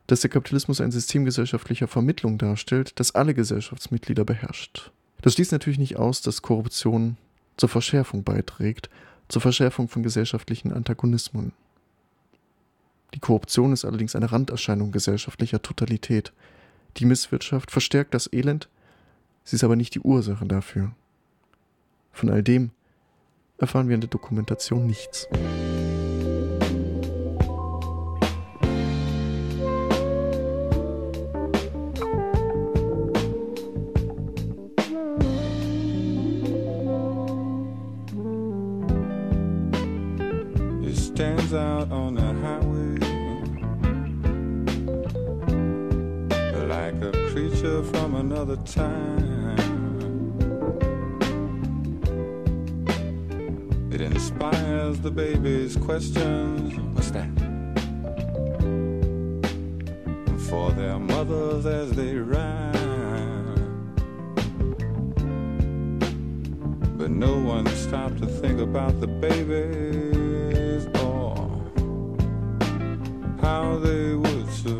Dass der Kapitalismus ein System gesellschaftlicher Vermittlung darstellt, das alle Gesellschaftsmitglieder beherrscht. Das schließt natürlich nicht aus, dass Korruption zur Verschärfung beiträgt, zur Verschärfung von gesellschaftlichen Antagonismen. Die Korruption ist allerdings eine Randerscheinung gesellschaftlicher Totalität. Die Misswirtschaft verstärkt das Elend, sie ist aber nicht die Ursache dafür. Von all dem erfahren wir in der Dokumentation nichts. Stands out on the highway like a creature from another time. It inspires the baby's questions. What's that? For their mothers as they rhyme. But no one stopped to think about the babies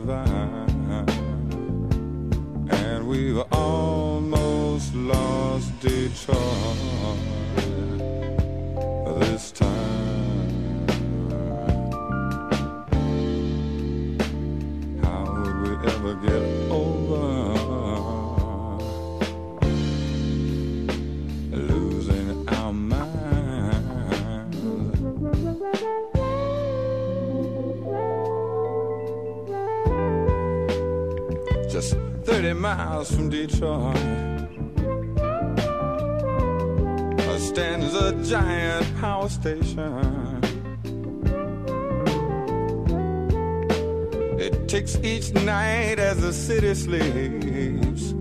survive. And we've almost lost Detroit miles from Detroit stands a giant power station. It ticks each night as the city sleeps.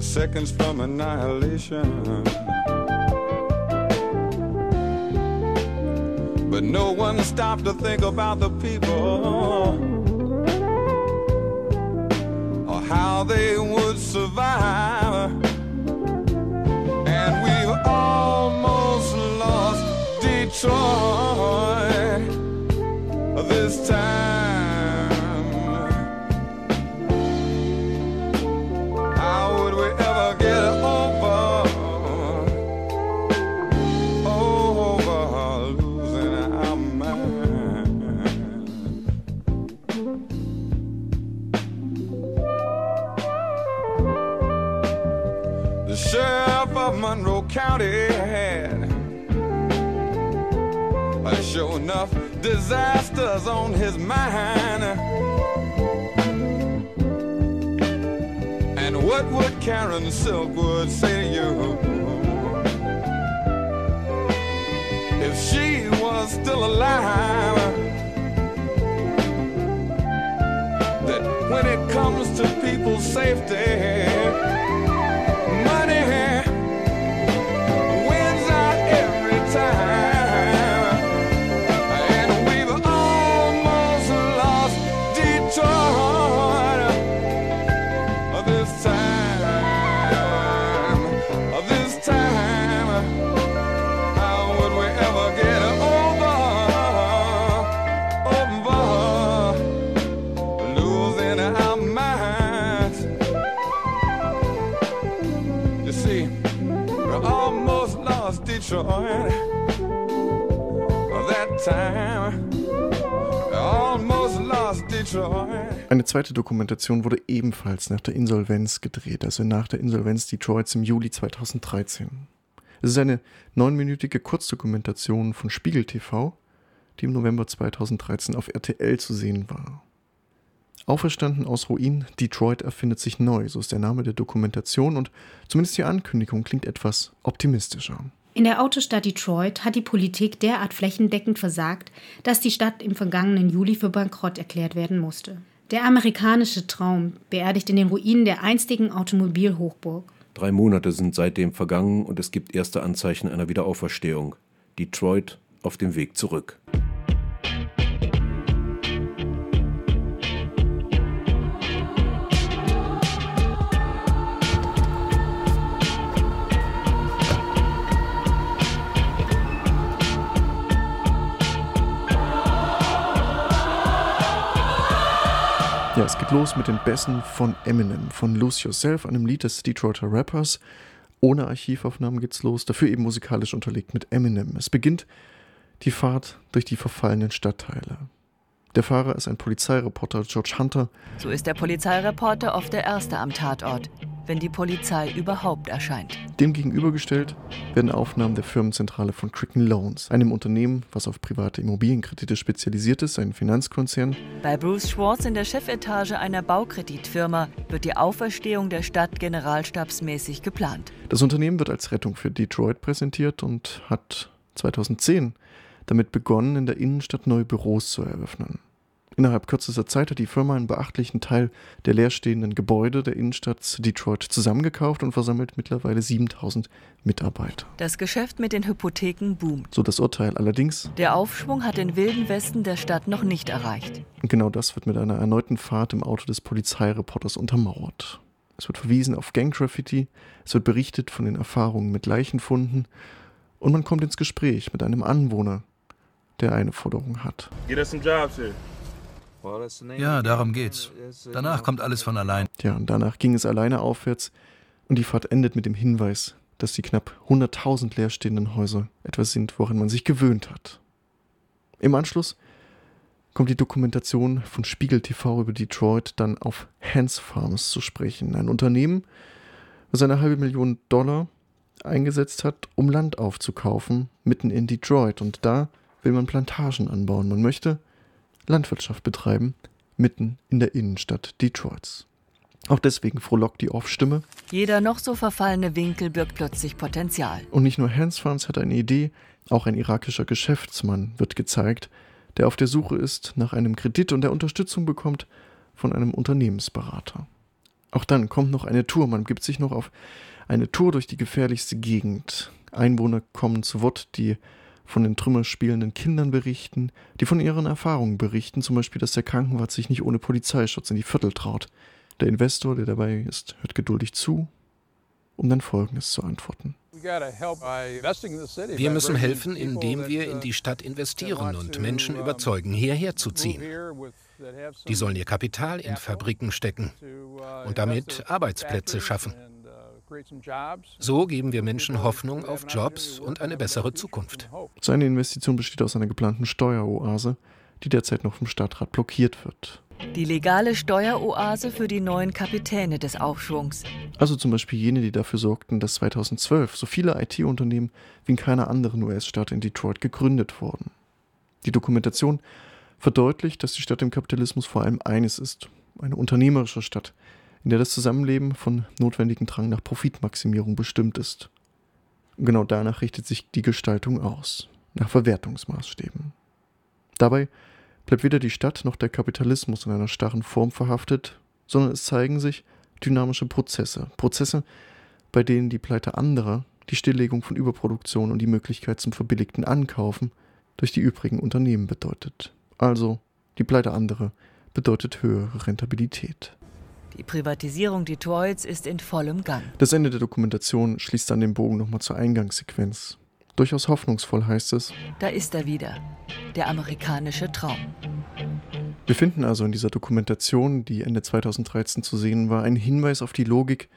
Seconds from annihilation. But no one stopped to think about the people they would survive. And we've almost lost Detroit this time. Would Karen Silkwood say to you if she was still alive? That when it comes to people's safety, Eine zweite Dokumentation wurde ebenfalls nach der Insolvenz gedreht, also nach der Insolvenz Detroits im Juli 2013. Es ist eine neunminütige Kurzdokumentation von Spiegel TV, die im November 2013 auf RTL zu sehen war. Auferstanden aus Ruinen, Detroit erfindet sich neu, so ist der Name der Dokumentation und zumindest die Ankündigung klingt etwas optimistischer. In der Autostadt Detroit hat die Politik derart flächendeckend versagt, dass die Stadt im vergangenen Juli für bankrott erklärt werden musste. Der amerikanische Traum beerdigt in den Ruinen der einstigen Automobilhochburg. Drei Monate sind seitdem vergangen und es gibt erste Anzeichen einer Wiederauferstehung. Detroit auf dem Weg zurück. Ja, es geht los mit den Bässen von Eminem, von Lose Yourself, einem Lied des Detroiter Rappers. Ohne Archivaufnahmen geht's los, dafür eben musikalisch unterlegt mit Eminem. Es beginnt die Fahrt durch die verfallenen Stadtteile. Der Fahrer ist ein Polizeireporter, George Hunter. So ist der Polizeireporter oft der Erste am Tatort, wenn die Polizei überhaupt erscheint. Dem gegenübergestellt werden Aufnahmen der Firmenzentrale von Cricken Loans, einem Unternehmen, was auf private Immobilienkredite spezialisiert ist, ein Finanzkonzern. Bei Bruce Schwartz in der Chefetage einer Baukreditfirma wird die Auferstehung der Stadt generalstabsmäßig geplant. Das Unternehmen wird als Rettung für Detroit präsentiert und hat 2010 damit begonnen, in der Innenstadt neue Büros zu eröffnen. Innerhalb kürzester Zeit hat die Firma einen beachtlichen Teil der leerstehenden Gebäude der Innenstadt Detroit zusammengekauft und versammelt mittlerweile 7000 Mitarbeiter. Das Geschäft mit den Hypotheken boomt. So das Urteil allerdings. Der Aufschwung hat den wilden Westen der Stadt noch nicht erreicht. Und genau das wird mit einer erneuten Fahrt im Auto des Polizeireporters untermauert. Es wird verwiesen auf Gang-Graffiti, es wird berichtet von den Erfahrungen mit Leichenfunden und man kommt ins Gespräch mit einem Anwohner, der eine Forderung hat. Ja, darum geht's. Danach kommt alles von allein. Ja, und danach ging es alleine aufwärts und die Fahrt endet mit dem Hinweis, dass die knapp 100.000 leerstehenden Häuser etwas sind, woran man sich gewöhnt hat. Im Anschluss kommt die Dokumentation von Spiegel TV über Detroit dann auf Hans Farms zu sprechen, ein Unternehmen, das eine halbe Million Dollar eingesetzt hat, um Land aufzukaufen, mitten in Detroit. Und da will man Plantagen anbauen. Man möchte Landwirtschaft betreiben, mitten in der Innenstadt Detroits. Auch deswegen frohlockt die Off-Stimme. Jeder noch so verfallene Winkel birgt plötzlich Potenzial. Und nicht nur Hans Farms hat eine Idee, auch ein irakischer Geschäftsmann wird gezeigt, der auf der Suche ist nach einem Kredit und der Unterstützung bekommt von einem Unternehmensberater. Auch dann kommt noch eine Tour, man gibt sich noch auf eine Tour durch die gefährlichste Gegend. Einwohner kommen zu Wort, die von den Trümmer spielenden Kindern berichten, die von ihren Erfahrungen berichten, zum Beispiel, dass der Krankenwart sich nicht ohne Polizeischutz in die Viertel traut. Der Investor, der dabei ist, hört geduldig zu, um dann Folgendes zu antworten. Wir müssen helfen, indem wir in die Stadt investieren und Menschen überzeugen, hierher zu ziehen. Die sollen ihr Kapital in Fabriken stecken und damit Arbeitsplätze schaffen. So geben wir Menschen Hoffnung auf Jobs und eine bessere Zukunft. Seine Investition besteht aus einer geplanten Steueroase, die derzeit noch vom Stadtrat blockiert wird. Die legale Steueroase für die neuen Kapitäne des Aufschwungs. Also zum Beispiel jene, die dafür sorgten, dass 2012 so viele IT-Unternehmen wie in keiner anderen US-Stadt in Detroit gegründet wurden. Die Dokumentation verdeutlicht, dass die Stadt im Kapitalismus vor allem eines ist, eine unternehmerische Stadt, in der das Zusammenleben von notwendigen Drang nach Profitmaximierung bestimmt ist. Und genau danach richtet sich die Gestaltung aus, nach Verwertungsmaßstäben. Dabei bleibt weder die Stadt noch der Kapitalismus in einer starren Form verhaftet, sondern es zeigen sich dynamische Prozesse, Prozesse, bei denen die Pleite anderer, die Stilllegung von Überproduktion und die Möglichkeit zum verbilligten Ankaufen durch die übrigen Unternehmen bedeutet. Also, die Pleite anderer bedeutet höhere Rentabilität. Die Privatisierung Detroits ist in vollem Gang. Das Ende der Dokumentation schließt dann den Bogen nochmal zur Eingangssequenz. Durchaus hoffnungsvoll heißt es. Da ist er wieder, der amerikanische Traum. Wir finden also in dieser Dokumentation, die Ende 2013 zu sehen war, einen Hinweis auf die Logik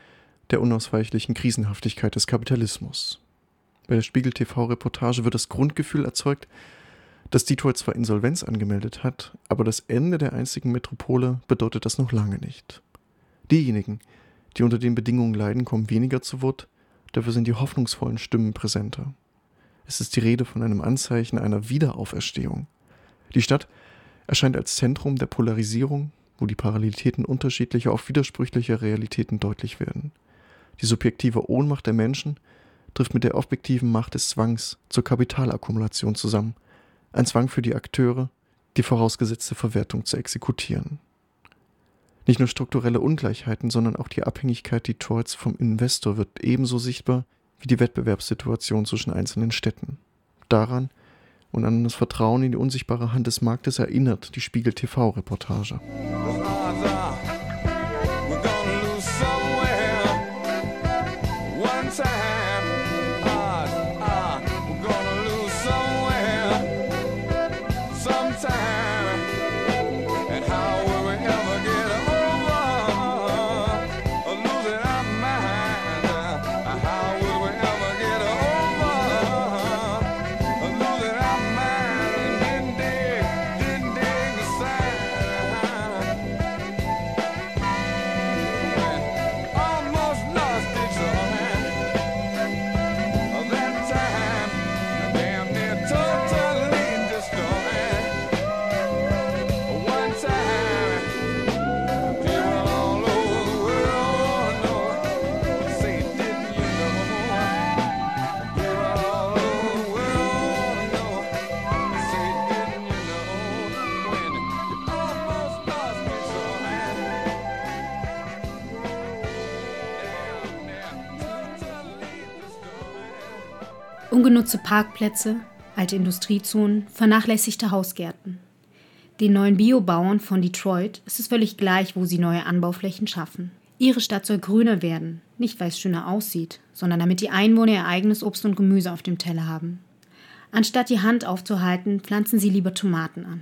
der unausweichlichen Krisenhaftigkeit des Kapitalismus. Bei der Spiegel TV-Reportage wird das Grundgefühl erzeugt, dass Detroit zwar Insolvenz angemeldet hat, aber das Ende der einzigen Metropole bedeutet das noch lange nicht. Diejenigen, die unter den Bedingungen leiden, kommen weniger zu Wort, dafür sind die hoffnungsvollen Stimmen präsenter. Es ist die Rede von einem Anzeichen einer Wiederauferstehung. Die Stadt erscheint als Zentrum der Polarisierung, wo die Parallelitäten unterschiedlicher, oft widersprüchlicher Realitäten deutlich werden. Die subjektive Ohnmacht der Menschen trifft mit der objektiven Macht des Zwangs zur Kapitalakkumulation zusammen. Ein Zwang für die Akteure, die vorausgesetzte Verwertung zu exekutieren. Nicht nur strukturelle Ungleichheiten, sondern auch die Abhängigkeit Detroits vom Investor wird ebenso sichtbar wie die Wettbewerbssituation zwischen einzelnen Städten. Daran und an das Vertrauen in die unsichtbare Hand des Marktes erinnert die Spiegel TV-Reportage. Ungenutzte Parkplätze, alte Industriezonen, vernachlässigte Hausgärten. Den neuen Biobauern von Detroit ist es völlig gleich, wo sie neue Anbauflächen schaffen. Ihre Stadt soll grüner werden, nicht weil es schöner aussieht, sondern damit die Einwohner ihr eigenes Obst und Gemüse auf dem Teller haben. Anstatt die Hand aufzuhalten, pflanzen sie lieber Tomaten an.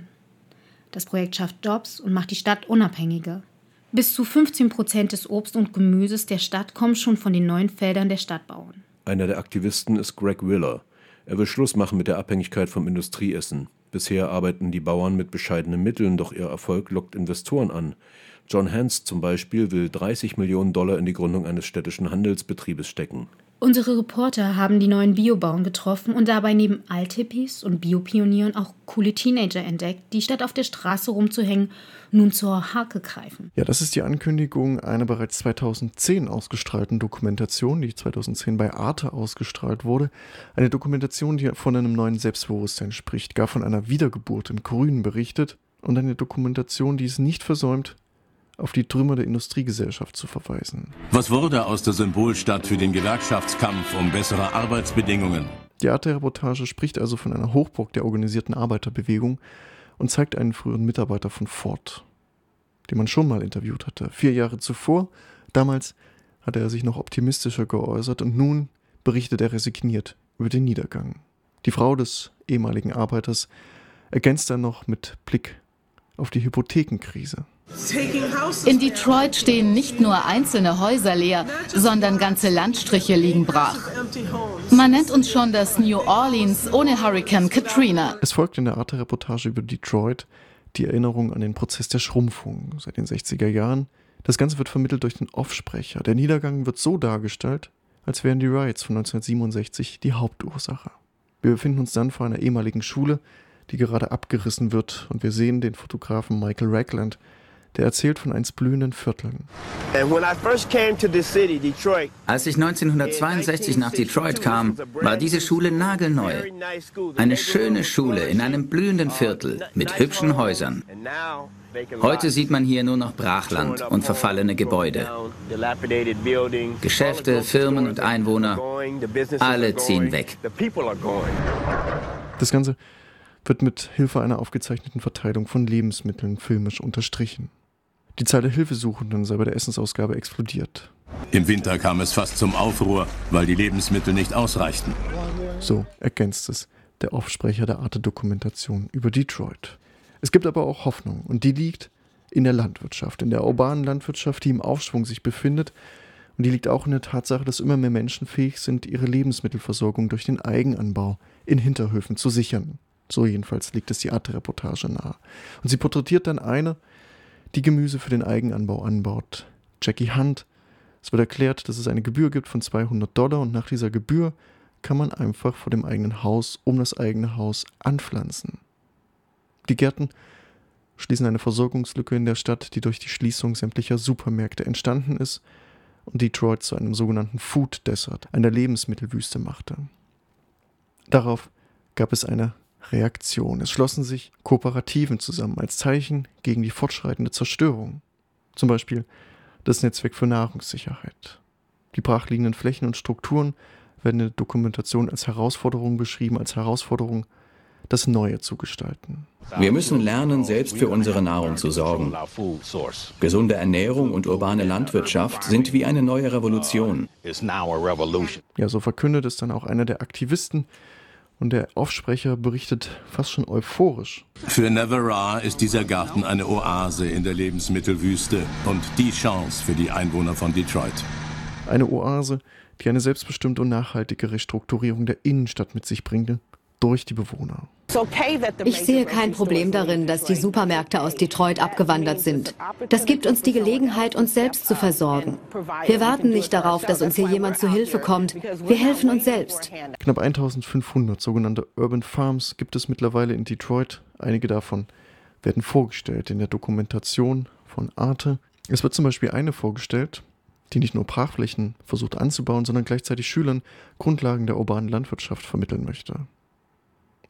Das Projekt schafft Jobs und macht die Stadt unabhängiger. Bis zu 15 Prozent des Obst und Gemüses der Stadt kommen schon von den neuen Feldern der Stadtbauern. Einer der Aktivisten ist Greg Willer. Er will Schluss machen mit der Abhängigkeit vom Industrieessen. Bisher arbeiten die Bauern mit bescheidenen Mitteln, doch ihr Erfolg lockt Investoren an. John Hans zum Beispiel will 30 Millionen Dollar in die Gründung eines städtischen Handelsbetriebes stecken. Unsere Reporter haben die neuen Biobauern getroffen und dabei neben Althippies und Biopionieren auch coole Teenager entdeckt, die statt auf der Straße rumzuhängen, nun zur Hake greifen. Ja, das ist die Ankündigung einer bereits 2010 ausgestrahlten Dokumentation, die 2010 bei Arte ausgestrahlt wurde. Eine Dokumentation, die von einem neuen Selbstbewusstsein spricht, gar von einer Wiedergeburt im Grünen berichtet und eine Dokumentation, die es nicht versäumt, auf die Trümmer der Industriegesellschaft zu verweisen. Was wurde aus der Symbolstadt für den Gewerkschaftskampf um bessere Arbeitsbedingungen? Die Art der Reportage spricht also von einer Hochburg der organisierten Arbeiterbewegung und zeigt einen früheren Mitarbeiter von Ford, den man schon mal interviewt hatte. Vier Jahre zuvor, damals hatte er sich noch optimistischer geäußert und nun berichtet er resigniert über den Niedergang. Die Frau des ehemaligen Arbeiters ergänzt dann noch mit Blick auf die Hypothekenkrise. In Detroit stehen nicht nur einzelne Häuser leer, sondern ganze Landstriche liegen brach. Man nennt uns schon das New Orleans ohne Hurricane Katrina. Es folgt in der Art der Reportage über Detroit die Erinnerung an den Prozess der Schrumpfung seit den 60er Jahren. Das Ganze wird vermittelt durch den Offsprecher. Der Niedergang wird so dargestellt, als wären die Riots von 1967 die Hauptursache. Wir befinden uns dann vor einer ehemaligen Schule, die gerade abgerissen wird, und wir sehen den Fotografen Michael Ragland, der erzählt von einst blühenden Vierteln. Als ich 1962 nach Detroit kam, war diese Schule nagelneu. Eine schöne Schule in einem blühenden Viertel mit hübschen Häusern. Heute sieht man hier nur noch Brachland und verfallene Gebäude. Geschäfte, Firmen und Einwohner, alle ziehen weg. Das Ganze wird mit Hilfe einer aufgezeichneten Verteilung von Lebensmitteln filmisch unterstrichen. Die Zahl der Hilfesuchenden sei bei der Essensausgabe explodiert. Im Winter kam es fast zum Aufruhr, weil die Lebensmittel nicht ausreichten. So ergänzt es der Offsprecher der Arte-Dokumentation über Detroit. Es gibt aber auch Hoffnung und die liegt in der Landwirtschaft, in der urbanen Landwirtschaft, die im Aufschwung sich befindet. Und die liegt auch in der Tatsache, dass immer mehr Menschen fähig sind, ihre Lebensmittelversorgung durch den Eigenanbau in Hinterhöfen zu sichern. So jedenfalls liegt es die Arte-Reportage nahe. Und sie porträtiert dann eine, die Gemüse für den Eigenanbau anbaut. Jackie Hunt. Es wird erklärt, dass es eine Gebühr gibt von 200 Dollar und nach dieser Gebühr kann man einfach vor dem eigenen Haus um das eigene Haus anpflanzen. Die Gärten schließen eine Versorgungslücke in der Stadt, die durch die Schließung sämtlicher Supermärkte entstanden ist und Detroit zu einem sogenannten Food Desert, einer Lebensmittelwüste machte. Darauf gab es eine Reaktion. Es schlossen sich Kooperativen zusammen als Zeichen gegen die fortschreitende Zerstörung. Zum Beispiel das Netzwerk für Nahrungssicherheit. Die brachliegenden Flächen und Strukturen werden in der Dokumentation als Herausforderung beschrieben, als Herausforderung, das Neue zu gestalten. Wir müssen lernen, selbst für unsere Nahrung zu sorgen. Gesunde Ernährung und urbane Landwirtschaft sind wie eine neue Revolution. Ja, so verkündet es dann auch einer der Aktivisten, und der Aufsprecher berichtet fast schon euphorisch. Für Nevera ist dieser Garten eine Oase in der Lebensmittelwüste und die Chance für die Einwohner von Detroit. Eine Oase, die eine selbstbestimmte und nachhaltige Restrukturierung der Innenstadt mit sich bringe, durch die Bewohner. Ich sehe kein Problem darin, dass die Supermärkte aus Detroit abgewandert sind. Das gibt uns die Gelegenheit, uns selbst zu versorgen. Wir warten nicht darauf, dass uns hier jemand zu Hilfe kommt. Wir helfen uns selbst. Knapp 1500 sogenannte Urban Farms gibt es mittlerweile in Detroit. Einige davon werden vorgestellt in der Dokumentation von Arte. Es wird zum Beispiel eine vorgestellt, die nicht nur Brachflächen versucht anzubauen, sondern gleichzeitig Schülern Grundlagen der urbanen Landwirtschaft vermitteln möchte.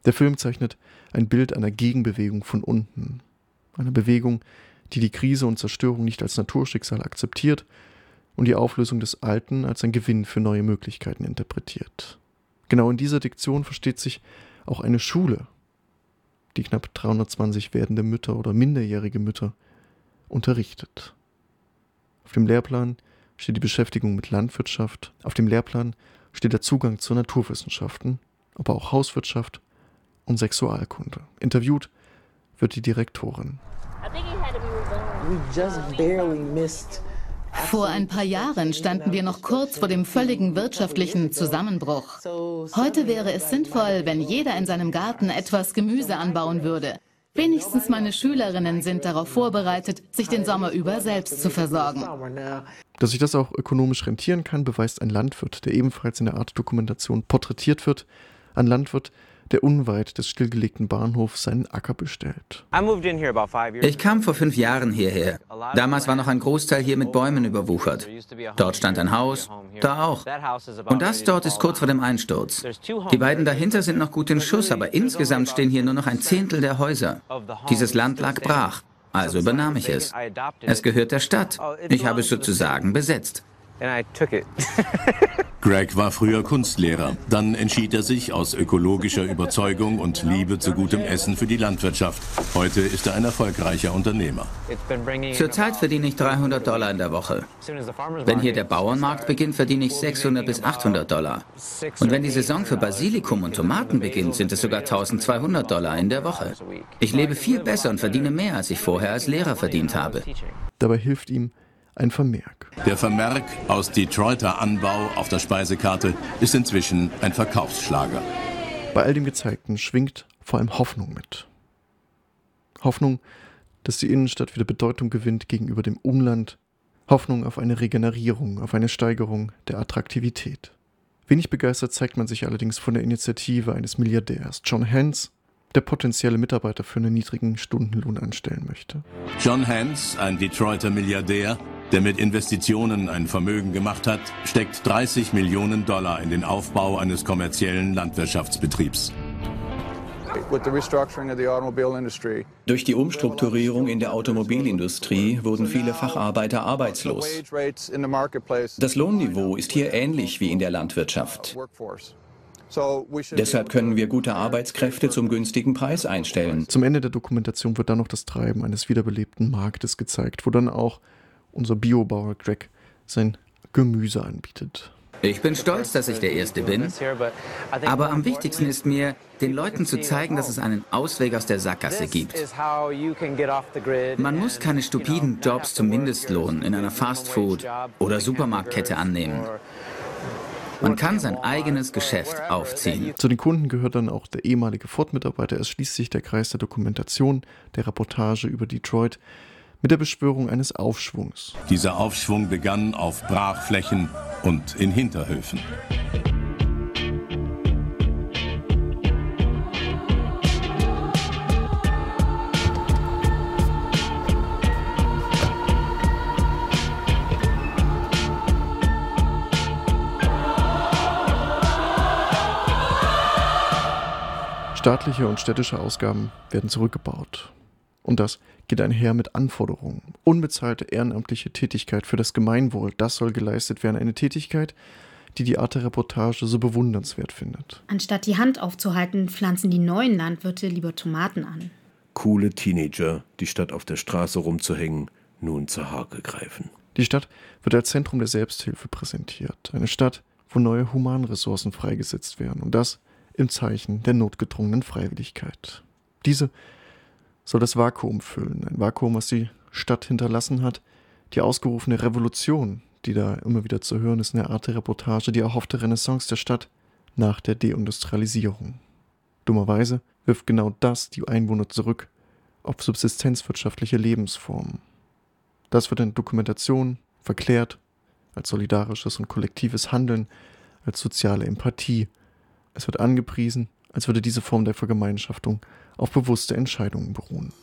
Der Film zeichnet ein Bild einer Gegenbewegung von unten, einer Bewegung, die die Krise und Zerstörung nicht als Naturschicksal akzeptiert und die Auflösung des Alten als ein Gewinn für neue Möglichkeiten interpretiert. Genau in dieser Diktion versteht sich auch eine Schule, die knapp 320 werdende Mütter oder minderjährige Mütter unterrichtet. Auf dem Lehrplan steht die Beschäftigung mit Landwirtschaft, auf dem Lehrplan steht der Zugang zu Naturwissenschaften, aber auch Hauswirtschaft und Sexualkunde. Interviewt wird die Direktorin. Vor ein paar Jahren standen wir noch kurz vor dem völligen wirtschaftlichen Zusammenbruch. Heute wäre es sinnvoll, wenn jeder in seinem Garten etwas Gemüse anbauen würde. Wenigstens meine Schülerinnen sind darauf vorbereitet, sich den Sommer über selbst zu versorgen. Dass sich das auch ökonomisch rentieren kann, beweist ein Landwirt, der ebenfalls in der Art Dokumentation porträtiert wird. Ein Landwirt, der unweit des stillgelegten Bahnhofs seinen Acker bestellt. Ich kam vor fünf Jahren hierher. Damals war noch ein Großteil hier mit Bäumen überwuchert. Dort stand ein Haus, da auch. Und das dort ist kurz vor dem Einsturz. Die beiden dahinter sind noch gut in Schuss, aber insgesamt stehen hier nur noch ein Zehntel der Häuser. Dieses Land lag brach. Also übernahm ich es. Es gehört der Stadt. Ich habe es sozusagen besetzt. Greg war früher Kunstlehrer. Dann entschied er sich aus ökologischer Überzeugung und Liebe zu gutem Essen für die Landwirtschaft. Heute ist er ein erfolgreicher Unternehmer. Zurzeit verdiene ich 300 Dollar in der Woche. Wenn hier der Bauernmarkt beginnt, verdiene ich 600 bis 800 Dollar. Und wenn die Saison für Basilikum und Tomaten beginnt, sind es sogar 1200 Dollar in der Woche. Ich lebe viel besser und verdiene mehr, als ich vorher als Lehrer verdient habe. Dabei hilft ihm ein Vermerk. Der Vermerk aus Detroiter Anbau auf der Speisekarte ist inzwischen ein Verkaufsschlager. Bei all dem Gezeigten schwingt vor allem Hoffnung mit. Hoffnung, dass die Innenstadt wieder Bedeutung gewinnt gegenüber dem Umland. Hoffnung auf eine Regenerierung, auf eine Steigerung der Attraktivität. Wenig begeistert zeigt man sich allerdings von der Initiative eines Milliardärs, John Hans, der potenzielle Mitarbeiter für einen niedrigen Stundenlohn anstellen möchte. John Hans, ein Detroiter Milliardär, der mit Investitionen ein Vermögen gemacht hat, steckt 30 Millionen Dollar in den Aufbau eines kommerziellen Landwirtschaftsbetriebs. Durch die Umstrukturierung in der Automobilindustrie wurden viele Facharbeiter arbeitslos. Das Lohnniveau ist hier ähnlich wie in der Landwirtschaft. Deshalb können wir gute Arbeitskräfte zum günstigen Preis einstellen. Zum Ende der Dokumentation wird dann noch das Treiben eines wiederbelebten Marktes gezeigt, wo dann auch unser Biobauer Greg sein Gemüse anbietet. Ich bin stolz, dass ich der Erste bin. Aber am wichtigsten ist mir, den Leuten zu zeigen, dass es einen Ausweg aus der Sackgasse gibt. Man muss keine stupiden Jobs zum Mindestlohn in einer Fastfood- oder Supermarktkette annehmen. Man kann sein eigenes Geschäft aufziehen. Zu den Kunden gehört dann auch der ehemalige Ford-Mitarbeiter. Es schließt sich der Kreis der Dokumentation, der Reportage über Detroit mit der Beschwörung eines Aufschwungs. Dieser Aufschwung begann auf Brachflächen und in Hinterhöfen. Staatliche und städtische Ausgaben werden zurückgebaut. Und das geht einher mit Anforderungen. Unbezahlte ehrenamtliche Tätigkeit für das Gemeinwohl, das soll geleistet werden. Eine Tätigkeit, die die Art der Reportage so bewundernswert findet. Anstatt die Hand aufzuhalten, pflanzen die neuen Landwirte lieber Tomaten an. Coole Teenager, die statt auf der Straße rumzuhängen, nun zur Hake greifen. Die Stadt wird als Zentrum der Selbsthilfe präsentiert. Eine Stadt, wo neue Humanressourcen freigesetzt werden. Und das im Zeichen der notgedrungenen Freiwilligkeit. Diese soll das Vakuum füllen, ein Vakuum, was die Stadt hinterlassen hat, die ausgerufene Revolution, die da immer wieder zu hören ist, eine Art Reportage, die erhoffte Renaissance der Stadt nach der Deindustrialisierung. Dummerweise wirft genau das die Einwohner zurück auf subsistenzwirtschaftliche Lebensformen. Das wird in Dokumentation verklärt als solidarisches und kollektives Handeln, als soziale Empathie. Es wird angepriesen, als würde diese Form der Vergemeinschaftung auf bewusste Entscheidungen beruhen.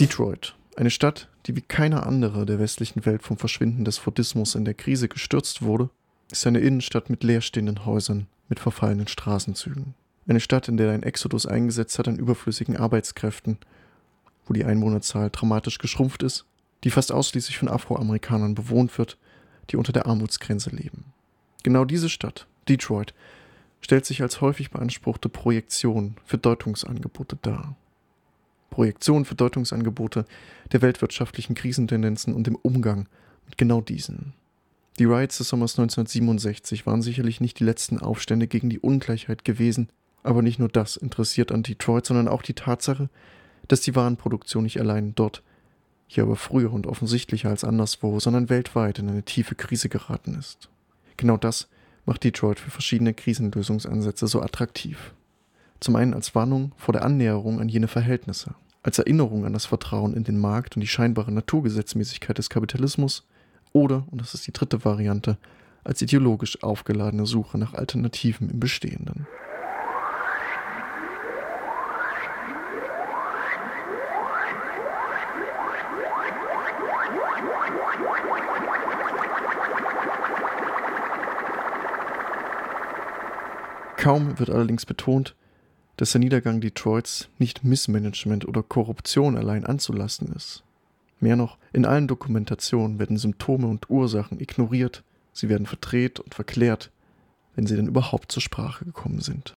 Detroit, eine Stadt, die wie keine andere der westlichen Welt vom Verschwinden des Fordismus in der Krise gestürzt wurde, ist eine Innenstadt mit leerstehenden Häusern, mit verfallenen Straßenzügen. Eine Stadt, in der ein Exodus eingesetzt hat an überflüssigen Arbeitskräften, wo die Einwohnerzahl dramatisch geschrumpft ist, die fast ausschließlich von Afroamerikanern bewohnt wird, die unter der Armutsgrenze leben. Genau diese Stadt, Detroit, stellt sich als häufig beanspruchte Projektion für Deutungsangebote dar. Projektion für Deutungsangebote der weltwirtschaftlichen Krisentendenzen und dem Umgang mit genau diesen. Die Riots des Sommers 1967 waren sicherlich nicht die letzten Aufstände gegen die Ungleichheit gewesen, aber nicht nur das interessiert an Detroit, sondern auch die Tatsache, dass die Warenproduktion nicht allein dort, hier aber früher und offensichtlicher als anderswo, sondern weltweit in eine tiefe Krise geraten ist. Genau das macht Detroit für verschiedene Krisenlösungsansätze so attraktiv. Zum einen als Warnung vor der Annäherung an jene Verhältnisse, als Erinnerung an das Vertrauen in den Markt und die scheinbare Naturgesetzmäßigkeit des Kapitalismus oder, und das ist die dritte Variante, als ideologisch aufgeladene Suche nach Alternativen im Bestehenden. Kaum wird allerdings betont, dass der Niedergang Detroits nicht Missmanagement oder Korruption allein anzulassen ist. Mehr noch, in allen Dokumentationen werden Symptome und Ursachen ignoriert, sie werden verdreht und verklärt, wenn sie denn überhaupt zur Sprache gekommen sind.